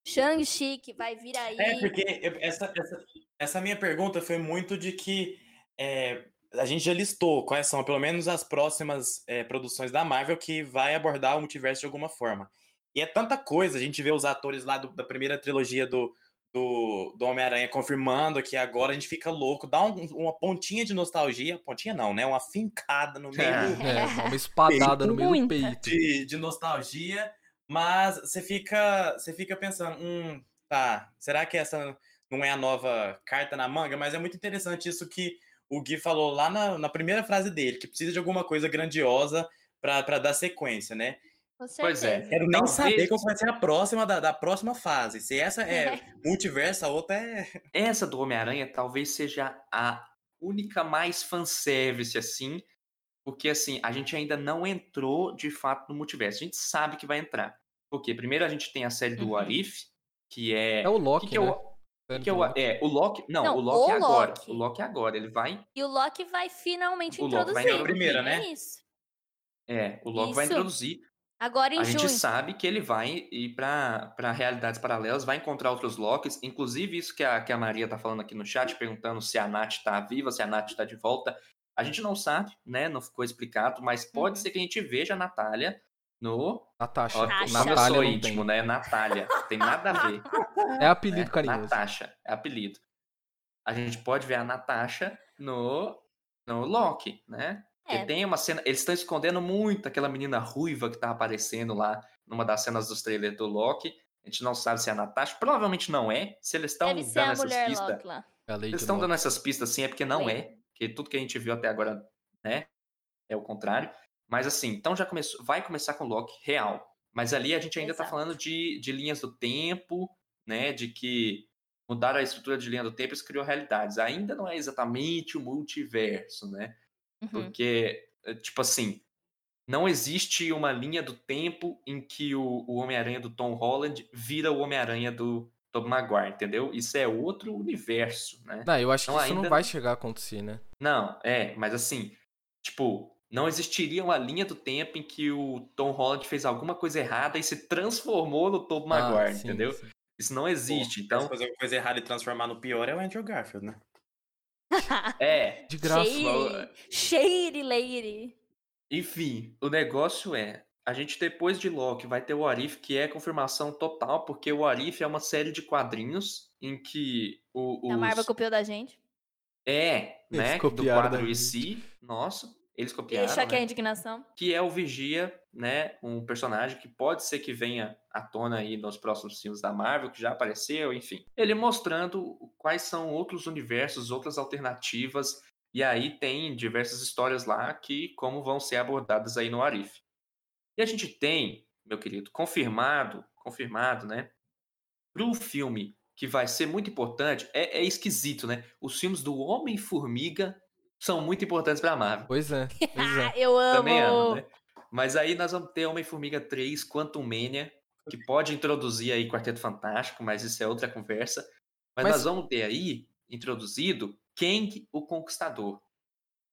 Shang-Chi. Que vai vir aí. É, porque essa, essa, essa minha pergunta foi muito de que é, a gente já listou quais são, pelo menos, as próximas é, produções da Marvel que vai abordar o multiverso de alguma forma. E é tanta coisa, a gente vê os atores lá do- da primeira trilogia do, do, do Homem-Aranha confirmando que agora a gente fica louco, dá um- uma pontinha de nostalgia, pontinha não, né? Uma fincada no meio do- É, uma espadada no meio do peito. de, de nostalgia, mas você fica, você fica pensando, hum, tá, será que essa não é a nova carta na manga? Mas é muito interessante isso que o Gui falou lá na, na primeira frase dele, que precisa de alguma coisa grandiosa para dar sequência, né? Com Pois é. Quero nem Talvez- saber qual vai ser a próxima da, da próxima fase. Se essa é multiverso, a outra é. Essa do Homem-Aranha talvez seja a única mais fanservice, assim, porque, assim, a gente ainda não entrou, de fato, no multiverso. A gente sabe que vai entrar. Porque, primeiro, a gente tem a série do Uhum. What If, que é... É o Loki, que, que é né? o... Sério Que é, do o, Loki. é, o Loki... Não, Não, o Loki o é agora. Loki. O Loki é agora. Ele vai... E o Loki vai finalmente O Loki vai introduzir. na primeira, né? É isso. É, o Loki vai Isso. introduzir. Agora em a junho. gente sabe que ele vai ir para realidades paralelas, vai encontrar outros Locks, inclusive isso que a, que a Maria tá falando aqui no chat, perguntando se a Nath tá viva, se a Nath tá de volta. A gente não sabe, né? Não ficou explicado, mas pode Uhum. ser que a gente veja a Natália no. Natasha. Ó, Natasha. Natália sou íntimo, tem. né? Natália. Tem nada a ver. É apelido né? carinhoso. Natasha, é apelido. A gente pode ver a Natasha no, no Loki, né? Porque É. tem uma cena. Eles estão escondendo muito aquela menina ruiva que tá aparecendo lá numa das cenas dos trailers do Loki. A gente não sabe se é a Natasha. Provavelmente não é. Se eles estão dando essas pistas. É Eles estão dando essas pistas assim, é porque não é. Porque tudo que a gente viu até agora, né? É o contrário. Mas assim, então já começou. Vai começar com o Loki real. Mas ali a gente ainda tá Exato. falando de, de linhas do tempo, né? De que mudaram a estrutura de linha do tempo e isso criou realidades. Ainda não é exatamente o multiverso, né? Uhum. Porque, eh, tipo assim, não existe uma linha do tempo em que o, o Homem-Aranha do Tom Holland vira o Homem-Aranha do Tobey Maguire, entendeu? Isso é outro universo, né? Não, eu acho que Então isso não ainda- vai chegar a acontecer, né? Não, é, mas assim, tipo, não existiria uma linha do tempo em que o Tom Holland fez alguma coisa errada e se transformou no Tobey Ah, Maguire, sim, entendeu? sim. Isso não existe, Se então, fazer alguma coisa errada e transformar no pior é o Andrew Garfield, né? É, De graça. Shady, Shady lady. Enfim, o negócio é, a gente depois de Loki vai ter o Arif, que é confirmação total, porque o Arif é uma série de quadrinhos em que o, A Marvel os... copiou da gente. É, Eles né? Do quadro gente. IC, nosso, eles copiaram, Deixa aqui a né? indignação. que é o Vigia, né? Um personagem que pode ser que venha à tona aí nos próximos filmes da Marvel, que já apareceu, enfim. Ele mostrando quais são outros universos, outras alternativas, e aí tem diversas histórias lá que como vão ser abordadas aí no Arif. E a gente tem, meu querido, confirmado, confirmado, né? Pro filme que vai ser muito importante, é, é esquisito, né? Os filmes do Homem-Formiga são muito importantes pra Marvel. Pois é, pois é. Eu amo. Também amo, né? Mas aí nós vamos ter Homem-Formiga 3, Quantum Mania, que pode introduzir aí Quarteto Fantástico, mas isso é outra conversa. Mas, Mas- nós vamos ter aí introduzido Kang o Conquistador.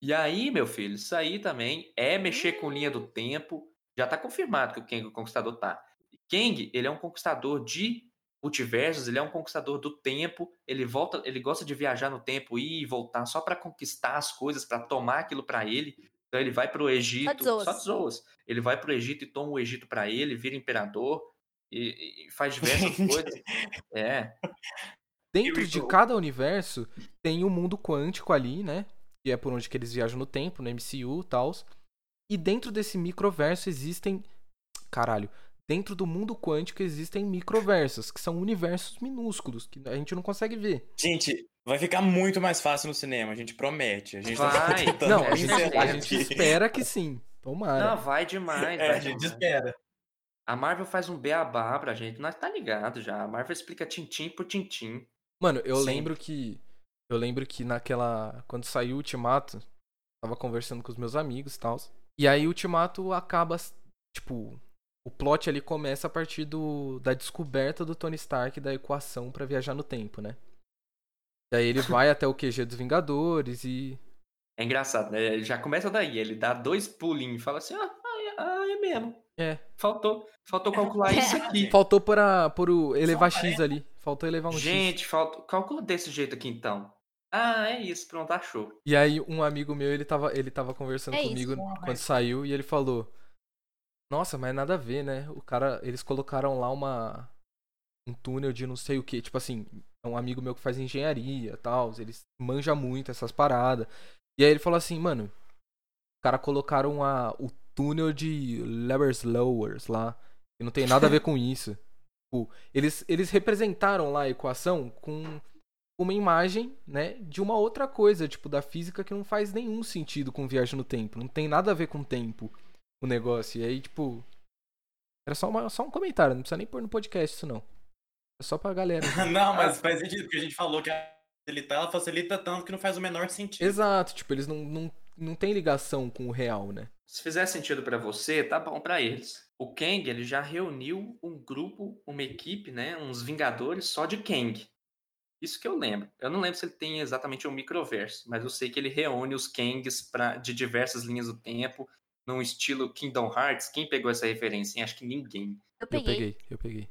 E aí, meu filho, isso aí também é mexer com linha do tempo. Já tá confirmado que o Kang o Conquistador tá. Kang, ele é um conquistador de multiversos, ele é um conquistador do tempo, ele volta, ele gosta de viajar no tempo ir e voltar só pra conquistar as coisas, pra tomar aquilo pra ele. Então ele vai pro Egito, Zoas. só zoas. Ele vai pro Egito e toma o Egito pra ele, vira imperador e, e faz diversas coisas. É, Dentro de cada universo tem um mundo quântico ali, né? Que é por onde que eles viajam no tempo, no MCU e tal. E dentro desse microverso existem. Caralho. Dentro do mundo quântico existem microversos, que são universos minúsculos, que a gente não consegue ver. Gente, vai ficar muito mais fácil no cinema, a gente promete. A gente não tá Vai. tentando Não, a gente, a gente espera que sim. Tomara. não, vai demais. É, vai a gente demais. espera. A Marvel faz um beabá pra gente, nós tá ligado já. A Marvel explica tintim por tintim. Mano, eu Sempre. lembro que. Eu lembro que naquela. Quando saiu o Ultimato, tava conversando com os meus amigos e tal. E aí o Ultimato acaba. Tipo. O plot ali começa a partir do, da descoberta do Tony Stark da equação pra viajar no tempo, né? E aí ele vai até o QG dos Vingadores e. É engraçado, né? Ele já começa daí, ele dá dois pulinhos e fala assim: ah, ah, é- é mesmo. É. Faltou, faltou calcular isso aqui. Faltou para por o elevar X ali. Faltou elevar um X. Gente, falta, calcula desse jeito aqui então. Ah, é isso, pronto, achou. E aí um amigo meu, ele tava, ele tava conversando É isso. comigo quando saiu e ele falou: "Nossa, mas nada a ver, né? O cara, eles colocaram lá uma um túnel de não sei o que, tipo assim, é um amigo meu que faz engenharia, tal, eles manja muito essas paradas. E aí ele falou assim, mano, os caras colocaram a, o túnel de Levers Lowers lá, e não tem nada a ver com isso. Tipo, eles, eles representaram lá a equação com uma imagem, né, de uma outra coisa, tipo, da física que não faz nenhum sentido com viagem no tempo. Não tem nada a ver com tempo o negócio. E aí, tipo. Era só, uma, só um comentário, não precisa nem pôr no podcast isso não. É só pra galera. Não, mas faz sentido, porque a gente falou que a facilitar, ela facilita tanto que não faz o menor sentido. Exato, tipo, eles não, não, não tem ligação com o real, né? Se fizer sentido pra você, tá bom pra eles. O Kang, ele já reuniu um grupo, uma equipe, né, uns Vingadores só de Kang. Isso que eu lembro. Eu não lembro se ele tem exatamente um microverso, mas eu sei que ele reúne os Kangs pra, de diversas linhas do tempo, num estilo Kingdom Hearts. Quem pegou essa referência? Acho que ninguém. Eu Eu peguei. peguei, eu peguei.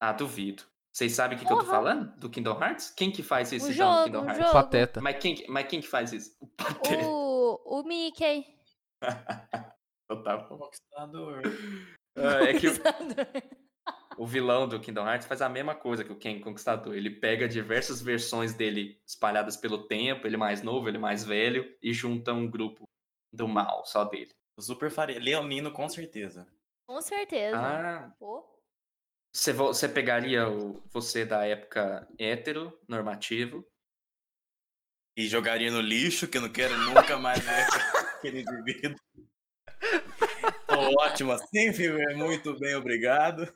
Ah, duvido. Vocês sabem o que, que eu tô falando? Do Kingdom Hearts? Quem que faz isso Um então, no jogo, Kingdom um Hearts? jogo. Pateta. Mas quem, que- mas quem que faz isso? O Pateta. O, o Mickey. Então tá. Conquistador. Ah, é que o, o vilão do Kingdom Hearts faz a mesma coisa que o Ken Conquistador. Ele pega diversas versões dele espalhadas pelo tempo, ele mais novo, ele mais velho, e junta um grupo do mal só dele. Super faria. Leonino, com certeza. Com certeza. Ah, Pô. você, vo- você pegaria o, você da época hétero, normativo, E jogaria no lixo, que eu não quero nunca mais ver aquele indivíduo. Tô ótimo assim, filho. Muito bem, obrigado.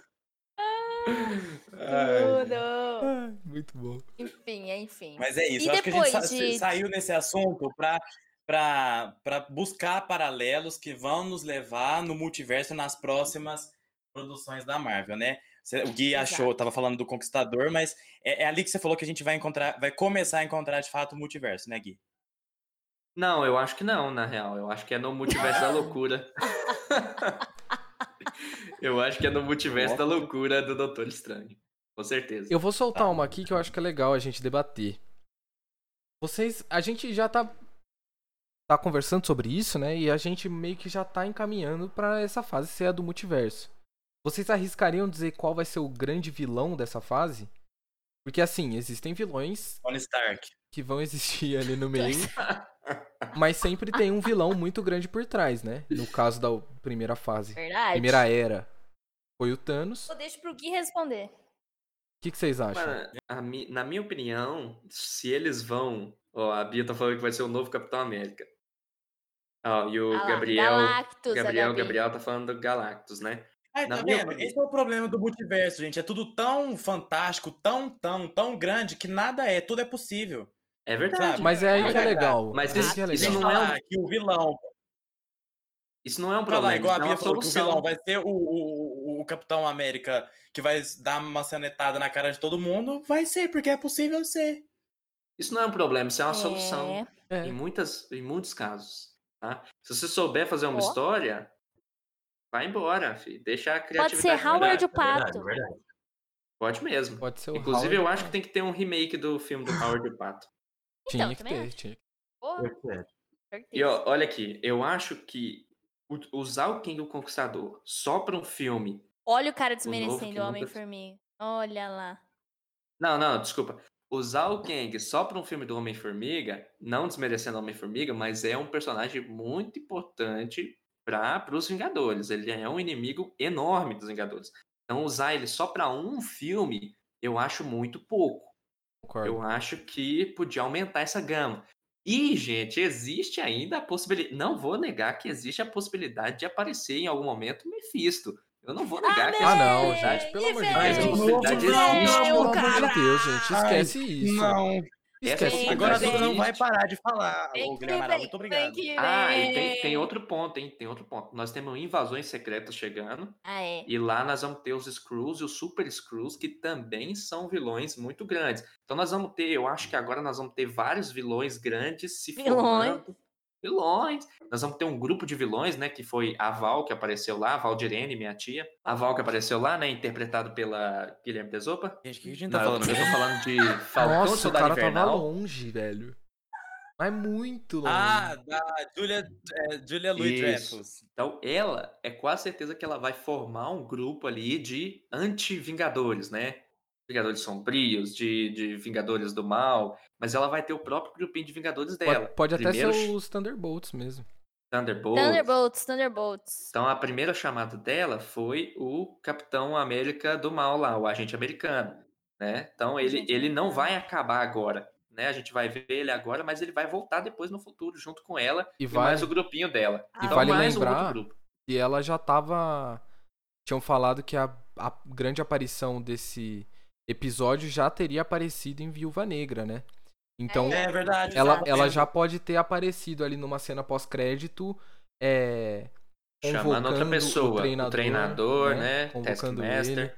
Tudo. Ai, muito bom. Enfim, enfim. Mas é isso. E acho que a gente de- saiu nesse assunto pra, pra, pra buscar paralelos que vão nos levar no multiverso nas próximas produções da Marvel, né? O Gui achou, Exato. tava falando do Conquistador, mas é, é ali que você falou que a gente vai encontrar, vai começar a encontrar de fato o multiverso, né, Gui? Não, eu acho que não, na real. Eu acho que é no multiverso da loucura. eu acho que é no multiverso da loucura do Doutor Estranho. Com certeza. Eu vou soltar Tá. uma aqui que eu acho que é legal a gente debater. Vocês. A gente já tá. Tá conversando sobre isso, né? E a gente meio que já tá encaminhando pra essa fase ser a do multiverso. Vocês arriscariam dizer qual vai ser o grande vilão dessa fase? Porque assim, existem vilões Tony Stark. que vão existir ali no meio, mas sempre tem um vilão muito grande por trás, né? No caso da primeira fase, Verdade. primeira era, foi o Thanos. O Eu deixo pro Gui responder. que, que vocês acham? Mano, mi- na minha opinião, se eles vão. Ó, a Bia tá falando que vai ser o novo Capitão América. Ó, e o Ah Gabriel. Galactus, Gabriel. Gabriel tá falando do Galactus, né? Na tá vendo? opinião- Esse é o problema do multiverso, gente. É tudo tão fantástico, tão, tão, tão grande que nada é, tudo é possível. É verdade. Sabe? Mas é aí que é legal. mas é isso- é isso legal. não é um- falar que o vilão. Isso não é um problema, igual a isso é Bia uma falou que o solução. vilão vai ser o, o, o Capitão América que vai dar uma maçanetada na cara de todo mundo, vai ser, porque é possível ser. Isso não é um problema, isso é uma solução. É. É. Em, muitas, em muitos casos. Tá? Se você souber fazer uma Ó. história, vai embora, filho. Deixa a Pode criatividade. ser Howard o. Pato. Pode mesmo. Pode ser o Inclusive, eu Howard acho que tem que ter um remake do filme do Howard o Pato. Tinha Então, que ter, tinha. E ó, olha aqui, eu acho que usar o King o Conquistador só pra um filme. Olha o cara desmerecendo o Homem-Formiga. Olha lá. Não, não, desculpa. Usar o Kang só pra um filme do Homem-Formiga, não desmerecendo o Homem-Formiga, mas é um personagem muito importante para os Vingadores. Ele é um inimigo enorme dos Vingadores. Então, usar ele só pra um filme, eu acho muito pouco. Concordo. Eu acho que podia aumentar essa gama. E, gente, existe ainda a possibilidade. Não vou negar que existe a possibilidade de aparecer em algum momento o Mephisto. Eu não vou negar que Ah, não, possibilidade. gente, pelo amor de Mas a Deus. possibilidade Não, existe. Pelo amor de cara. Deus, gente, esquece isso. Não. Esquece Essa isso. Agora Duda não vai parar de falar, ô Guilherme Amaral. Muito obrigado. Ah, e tem, tem outro ponto, hein? Tem outro ponto. Nós temos invasões secretas chegando. Ah, é. E lá nós vamos ter os Skrulls e os Super Skrulls, que também são vilões muito grandes. Então nós vamos ter, eu acho que agora nós vamos ter vários vilões grandes se Vilões. formando. Vilões. Nós vamos ter um grupo de vilões, né? Que foi a Val, que apareceu lá, a Valdirene, minha tia. A Val, que apareceu lá, né? Interpretado pela Guilherme Desopa. Gente, o que a gente Não, tá falando eu tô falando de Falcão Nossa, o Soldado cara tava Invernal. longe, velho. Mas muito longe. Ah, da Julia, é, Julia Louis Isso. Dreyfus. Então, ela é quase certeza que ela vai formar um grupo ali de anti-Vingadores, né? Vingadores sombrios, de, de Vingadores do Mal, mas ela vai ter o próprio grupinho de Vingadores dela. pode pode até Primeiro, ser os Thunderbolts mesmo. Thunderbolts. Thunderbolts, Thunderbolts. Então, a primeira chamada dela foi o Capitão América do Mal lá, o agente americano, né? Então, ele, ele não vai acabar agora, né? A gente vai ver ele agora, mas ele vai voltar depois no futuro, junto com ela E e, vai- mais o grupinho dela. E então, vale mais um outro lembrar- grupo. E ela já tava. Tinham falado que a, a grande aparição desse episódio já teria aparecido em Viúva Negra, né? Então, É verdade. ela, ela já pode ter aparecido ali numa cena pós-crédito, é, Chamando outra convocando pessoa, o treinador, o treinador, né? Convocando Taskmaster. ele.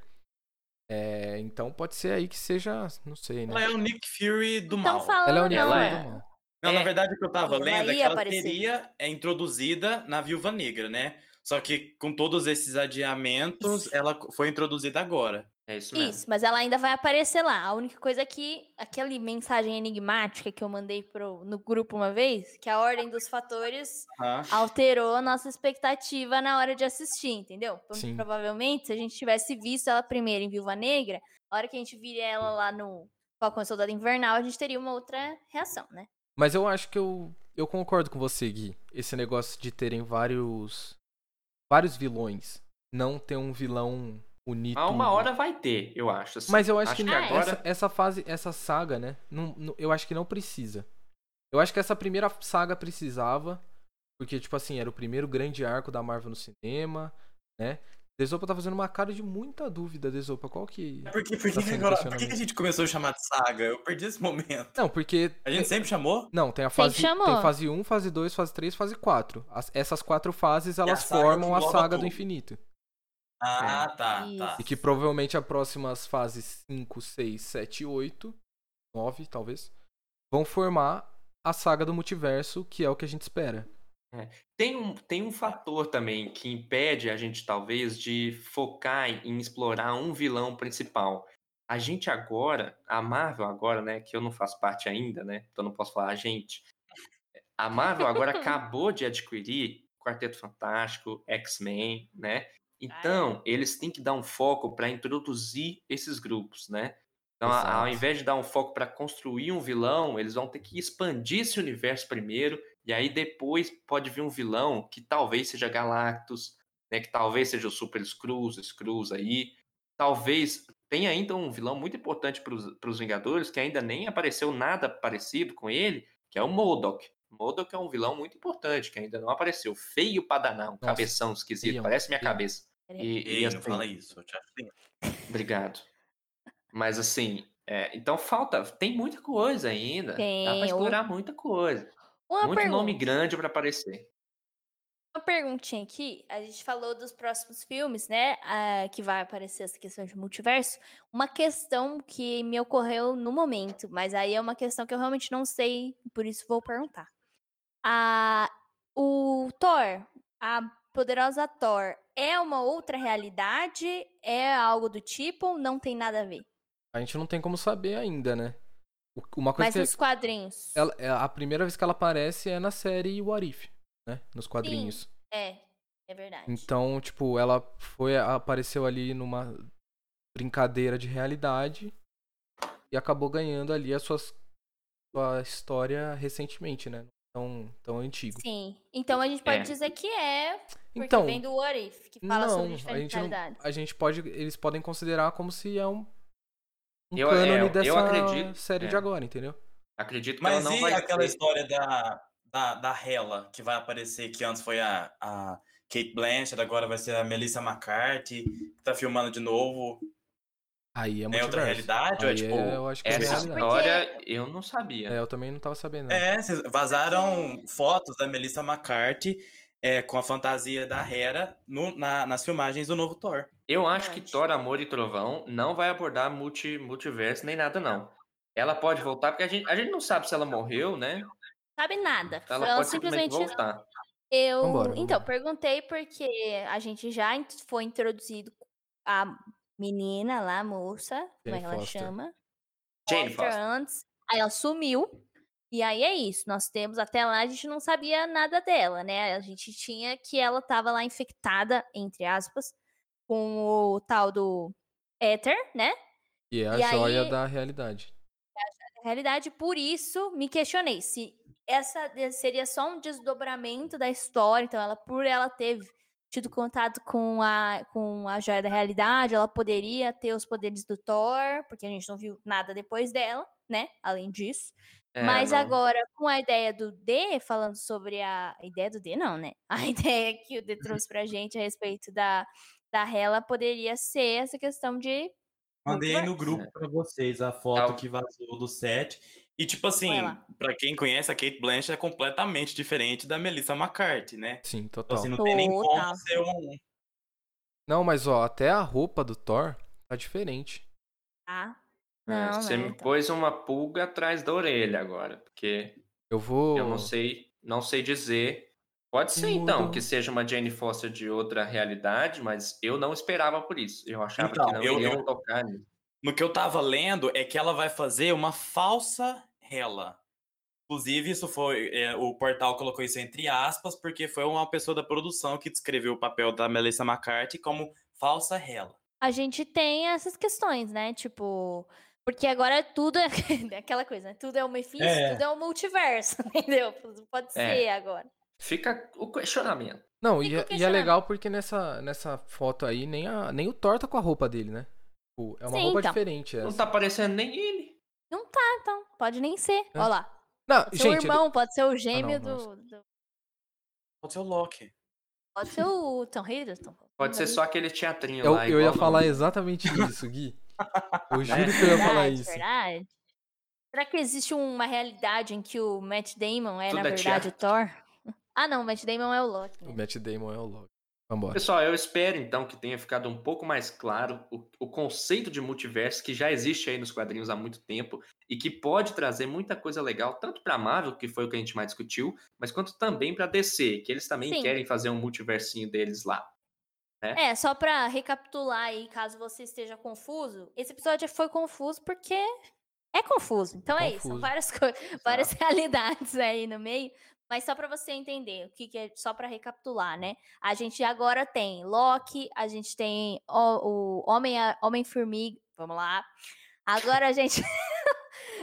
É, então pode ser aí que seja, não sei, Ela né? é o Nick Fury do Estão mal. falando. Ela é o Nick Ela Fury é. do mal. Não, É. na verdade, o que eu tava Ela lendo é que ela aparecer. seria é, introduzida na Viúva Negra, né? Só que com todos esses adiamentos, ela foi introduzida agora. É isso mesmo. Isso, mas ela ainda vai aparecer lá. A única coisa é que aquela mensagem enigmática que eu mandei pro, no grupo uma vez, que a ordem dos fatores Aham. alterou a nossa expectativa na hora de assistir, entendeu? Então, Sim. Provavelmente, se a gente tivesse visto ela primeiro em Viúva Negra, a hora que a gente vira ela lá no Falcão Soldado Invernal, a gente teria uma outra reação, né? Mas eu acho que eu, eu concordo com você, Gui. Esse negócio de terem vários vários vilões. Não ter um vilão unito. A uma hora vai ter, eu acho. assim. Mas eu acho, que, que é. agora. essa, essa fase, essa saga, né? não- não- eu acho que não precisa. Eu acho que essa primeira saga precisava. Porque, tipo assim, era o primeiro grande arco da Marvel no cinema, né? Desopa tá fazendo uma cara de muita dúvida, Desopa. Qual que. Por que, por Tá agora, por que, a gente começou a chamar de saga? Eu perdi esse momento. Não, porque. A gente sempre chamou? Não, tem a fase. chamou. Tem fase 1, fase 2, fase 3, fase 4. As- essas quatro fases, elas saga formam a saga do tudo. infinito. Ah, tá, tá. Isso. E que provavelmente as próximas fases 5, 6, 7, 8, 9, talvez, vão formar a saga do multiverso, que é o que a gente espera. Tem um, tem um fator também que impede a gente, talvez, de focar em, em explorar um vilão principal. A gente agora, a Marvel agora, né, que eu não faço parte ainda, né, então não posso falar a gente, A Marvel agora acabou de adquirir Quarteto Fantástico, X-Men, né? Então, eles têm que dar um foco para introduzir esses grupos, né? Então, ao invés de dar um foco para construir um vilão, eles vão ter que expandir esse universo primeiro, e aí depois pode vir um vilão que talvez seja Galactus, né? Que talvez seja o Super Screws, Screws aí. Talvez tenha ainda um vilão muito importante para os Vingadores, que ainda nem apareceu nada parecido com ele, que é o Modok. Modok é um vilão muito importante, que ainda não apareceu. Feio pra danar, um cabeção esquisito, feião, parece minha cabeça. E, Ei, e não assim, fala isso. Eu te acho. Obrigado. Mas assim, é, então falta, tem muita coisa ainda. Dá Tem, pra o- explorar muita coisa. Uma Muito nome pergunta. grande pra aparecer. Uma perguntinha aqui. A gente falou dos próximos filmes, né? ah, que vai aparecer essa questão de multiverso. Uma questão que me ocorreu no momento, mas aí é uma questão que eu realmente não sei, por isso vou perguntar. A, o Thor, a poderosa Thor, é uma outra realidade? É algo do tipo ou não tem nada a ver? A gente não tem como saber ainda, né? Uma coisa Mas que nos quadrinhos. ela, é- a primeira vez que ela aparece é na série What If, né? Nos quadrinhos. É, é verdade. Então, tipo, ela foi apareceu ali numa brincadeira de realidade e acabou ganhando ali a suas, sua história recentemente, né? Tão, tão antigo. Sim. Então a gente pode É. dizer que é, porque Então, vem do What If, que fala não, sobre a diferentes gente, não- realidades. a gente pode, eles podem considerar como se é um, um Eu- cânone é, eu dessa acredito, série é. de agora, entendeu? Acredito que Mas ela não e vai aquela ser- história da, da, da Hela, que vai aparecer, que antes foi a, a Kate Blanchett, agora vai ser a Melissa McCarthy, que tá filmando de novo. Aí é É outra realidade? ou é tipo. é, eu acho que é Essa realidade. história eu não sabia. É, eu também não tava sabendo. não. É, vazaram fotos da Melissa McCarthy é, com a fantasia da Hera no- na- nas filmagens do novo Thor. Eu acho que. Thor, Amor e Trovão não vai abordar multi, multiverso nem nada, não. Ela pode voltar, porque a gente, a gente não sabe se ela morreu, né? Sabe nada. Ela, Ela pode simplesmente voltar. Eu, Vambora, então, vambora. perguntei porque a gente já foi introduzido a menina lá, a moça, como é que ela Foster. chama? Jane Foster. antes. Aí ela sumiu. E aí é isso. Nós temos até lá, a gente não sabia nada dela, né? A gente tinha que ela tava lá infectada, entre aspas, com o tal do éter, né? E é a E joia aí- da realidade. Na realidade, por isso me questionei se essa de- seria só um desdobramento da história. Então, ela, por ela ter tido contato com a, com a joia da realidade, ela poderia ter os poderes do Thor, porque a gente não viu nada depois dela, né? Além disso. É, Mas não. agora, com a ideia do D, falando sobre a. a ideia do D, não, né? A ideia que o D trouxe pra gente a respeito da, da Hela poderia ser essa questão de. Mandei no grupo pra vocês a foto Tá. que vazou do set. E, tipo assim, pra quem conhece, a Kate Blanchett é completamente diferente da Melissa McCarthy, né? Sim, Então, total. assim, não tem nem como ser um. Não, mas ó, até a roupa do Thor tá diferente. Ah, É, não, Você não, me então. pôs uma pulga atrás da orelha agora, porque Eu vou. eu não sei, não sei dizer. Pode ser então Mudo. que seja uma Jane Foster de outra realidade, mas eu não esperava por isso. Eu achava Então, que não eu- iriam eu- tocar nisso. No que eu tava lendo, é que ela vai fazer uma falsa Hela. Inclusive, isso foi. é, o portal colocou isso entre aspas, porque foi uma pessoa da produção que descreveu o papel da Melissa McCarthy como falsa Hela. a gente tem essas questões, né? Tipo, porque agora tudo é aquela coisa, né? Tudo é o Mephisto, É. tudo é o multiverso, entendeu? Pode É. ser agora. Fica o questionamento. Não, e, o é- e é questionamento. legal porque nessa, nessa foto aí nem, a, nem o Thor tá com a roupa dele, né? Tipo, é uma Sim, roupa então. diferente Não essa. tá aparecendo nem ele. Não tá, então. Pode nem ser. É. Olha lá. Não, Pode ser o gente, ele- irmão, pode ser o gêmeo não, do, do- Pode ser o Loki. Pode ser o Tom Hiddleston. Pode ser só aquele teatrinho eu, lá. eu ia falar exatamente isso, Gui. Eu juro É. que eu ia falar Verdade, isso. verdade. Será que existe uma realidade em que o Matt Damon é, Tudo na é verdade, o Thor? Ah, não, o Matt Damon é o Loki. O Né? Matt Damon é o Loki. Vambora. Pessoal, eu espero então que tenha ficado um pouco mais claro o, o conceito de multiverso que já existe aí nos quadrinhos há muito tempo e que pode trazer muita coisa legal, tanto para Marvel, que foi o que a gente mais discutiu, mas quanto também para DC, que eles também Sim. querem fazer um multiversinho deles lá. É, só pra recapitular aí, caso você esteja confuso, esse episódio foi confuso porque é confuso. Então é isso, são Confuso. várias várias realidades aí no meio. Mas só pra você entender, o que, que é só pra recapitular, né? A gente agora tem Loki, a gente tem o, o Homem Homem Formiga, vamos lá. Agora a gente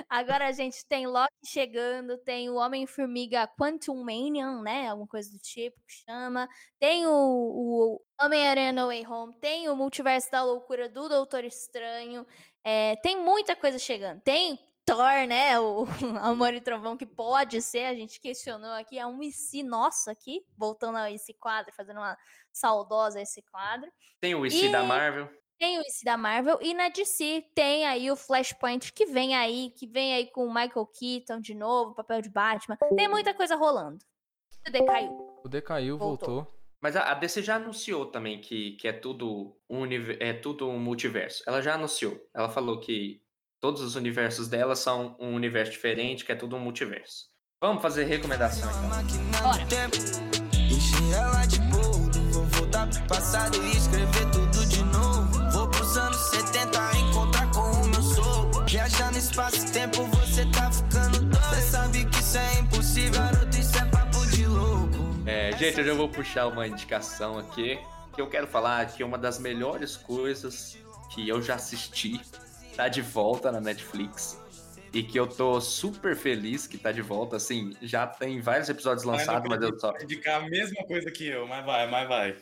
Agora a gente tem Loki chegando, tem o Homem-Formiga Quantum Manian, né? Alguma coisa do tipo que chama. Tem o, o Homem-Aranha Way Home, tem o Multiverso da Loucura do Doutor Estranho. É, tem muita coisa chegando. Tem Thor, né? O Amor e Trovão, que pode ser, a gente questionou aqui, é um IC nosso aqui, voltando a esse quadro, fazendo uma saudosa esse quadro. Tem o IC e... da Marvel. Tem o IC da Marvel e na DC tem aí o Flashpoint que vem aí, que vem aí com o Michael Keaton de novo, papel de Batman. Tem muita coisa rolando. O decaiu. O decaiu, voltou. voltou. Mas a DC já anunciou também que, que é tudo um é tudo um multiverso. Ela já anunciou. Ela falou que todos os universos dela são um universo diferente, que é tudo um multiverso. Vamos fazer recomendação então. Bora. ela de vou voltar pro passado escrever tudo de novo anos 70 encontrar com o meu sogro. Viajar no espaço-tempo, você tá ficando doido. Você sabe que isso é impossível, garoto, isso é papo de louco. É, gente, eu já vou puxar uma indicação aqui. Que eu quero falar que uma das melhores coisas que eu já assisti tá de volta na Netflix. E que eu tô super feliz que tá de volta. Assim, já tem vários episódios lançados, mas eu só. indicar a mesma coisa que eu, mas vai, mas vai.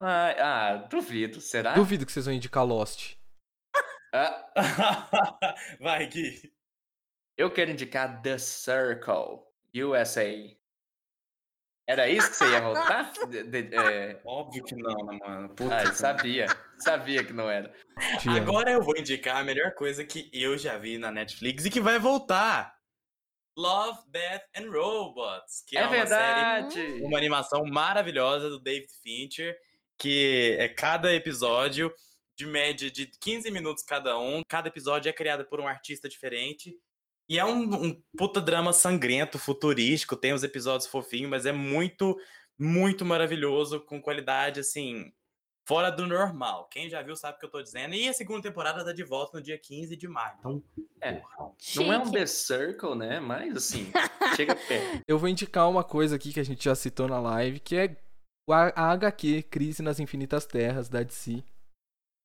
Ah, ah, duvido, será? Duvido que vocês vão indicar Lost. Ah. Vai, Gui. Eu quero indicar The Circle, USA. Era isso que você ia voltar? De, de, é... Óbvio que não, né, mano. Puta ah, sabia. Sabia que não era. Agora eu vou indicar a melhor coisa que eu já vi na Netflix e que vai voltar. Love, Death and Robots. Que é, é uma verdade. Série, uma animação maravilhosa do David Fincher que é cada episódio de média de 15 minutos cada um. Cada episódio é criado por um artista diferente. E é um, um puta drama sangrento, futurístico. Tem os episódios fofinhos, mas é muito, muito maravilhoso, com qualidade, assim, fora do normal. Quem já viu sabe o que eu tô dizendo. E a segunda temporada tá de volta no dia 15 de maio. Então, é. Não é um The Circle, né? Mas, assim, chega perto. Eu vou indicar uma coisa aqui que a gente já citou na live, que é a HQ Crise nas Infinitas Terras da DC,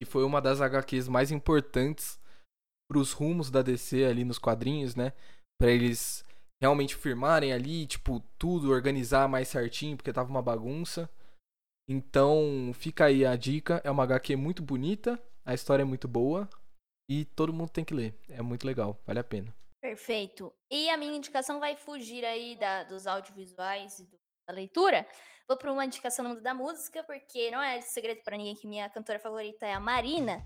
que foi uma das HQs mais importantes para os rumos da DC ali nos quadrinhos, né? Para eles realmente firmarem ali, tipo, tudo organizar mais certinho, porque tava uma bagunça. Então, fica aí a dica, é uma HQ muito bonita, a história é muito boa e todo mundo tem que ler. É muito legal, vale a pena. Perfeito. E a minha indicação vai fugir aí da, dos audiovisuais e da leitura Vou para uma indicação no mundo da música, porque não é segredo para ninguém que minha cantora favorita é a Marina,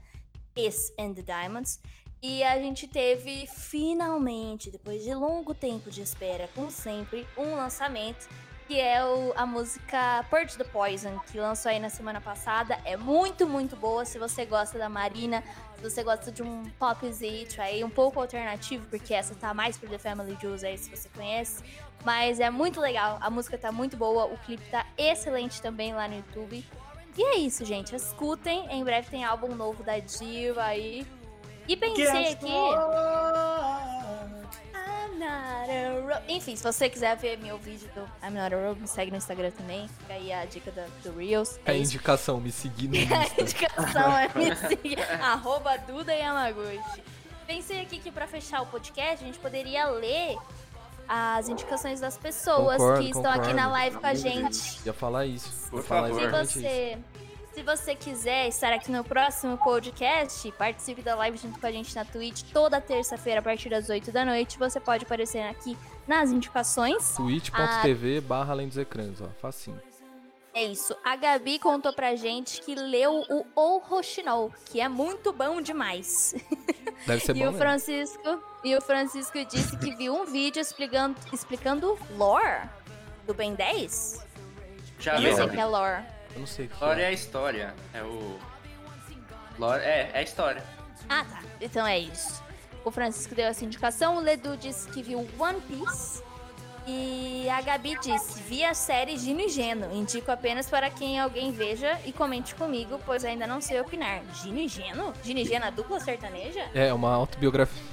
Is and the Diamonds. E a gente teve finalmente, depois de longo tempo de espera, como sempre, um lançamento que é o, a música Purge the Poison, que lançou aí na semana passada. É muito, muito boa. Se você gosta da Marina, se você gosta de um popzito aí, um pouco alternativo, porque essa tá mais pro The Family Jewels aí, se você conhece. Mas é muito legal, a música tá muito boa, o clipe tá excelente também lá no YouTube. E é isso, gente. Escutem. Em breve tem álbum novo da Diva aí. E pensei aqui. Enfim, se você quiser ver meu vídeo do I'm Not a Robe, me segue no Instagram também. Fica aí a dica do, do Reels. É, é indicação, me seguir no Insta. a indicação é me seguir. arroba Duda Yamaguchi. Pensei aqui que pra fechar o podcast, a gente poderia ler as indicações das pessoas concordo, que estão concordo. aqui na live com a gente. Ia falar isso. Por favor. Se você se você quiser estar aqui no próximo podcast, participe da live junto com a gente na Twitch toda terça-feira a partir das 8 da noite. Você pode aparecer aqui nas indicações. twitch.tv barra além dos ecrãs, ó. Facinho. É isso. A Gabi contou pra gente que leu o O Rochinol, que é muito bom demais. Deve ser e bom. O Francisco, e o Francisco disse que viu um vídeo explicando, explicando lore do Ben 10. Já viu? Eu sei que é lore. Eu não sei o que Lore é. é a história. É o. Lore é, é a história. Ah, tá. Então é isso. O Francisco deu essa indicação, o Ledu disse que viu One Piece. E a Gabi disse: Vi a série Gino e Geno. Indico apenas para quem alguém veja e comente comigo, pois ainda não sei opinar. Gino e Geno? Gino e Geno, a dupla sertaneja? É, uma autobiografia.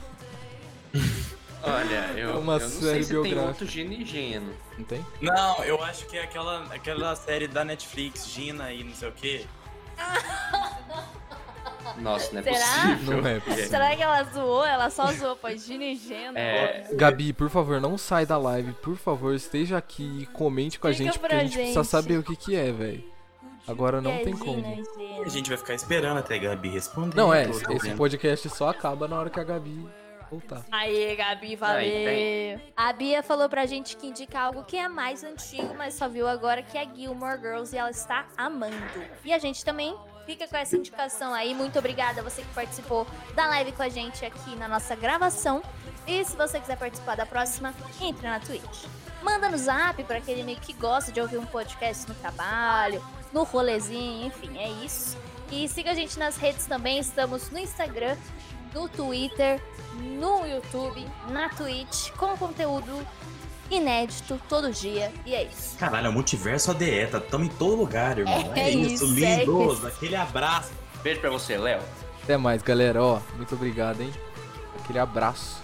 Olha, eu, É uma eu não série sei se tem outro Gina e Geno. Não tem? Não, eu acho que é aquela, aquela série da Netflix, Gina e não sei o quê. Nossa, não é Será? possível. Não é possível. Será que ela zoou? Ela só zoou, foi Gina e Geno. É, Gabi, por favor, não sai da live. Por favor, esteja aqui e comente com a Fica gente, porque a gente precisa gente. saber o que que é, velho. Agora não é tem Gina como. Geno. A gente vai ficar esperando até a Gabi responder. Não, é, esse sabendo. podcast só acaba na hora que a Gabi voltar. Aê, Gabi, valeu. Aí, A Bia falou pra gente que indica algo que é mais antigo, mas só viu agora, que é Gilmore Girls, e ela está amando. E a gente também fica com essa indicação aí. Muito obrigada a você que participou da live com a gente aqui na nossa gravação. E se você quiser participar da próxima, entre na Twitch. Manda no zap para aquele amigo que gosta de ouvir um podcast no trabalho, no rolezinho, enfim, é isso. E siga a gente nas redes também, estamos no Instagram, no Twitter, no YouTube, na Twitch, com conteúdo inédito todo dia. E é isso. Caralho, é o multiverso ADE, tá? Tamo em todo lugar, irmão. É É, isso, isso, é lindos. isso. Aquele abraço. beijo pra você, Léo. Até mais, galera. Ó, muito obrigado, hein? Aquele abraço.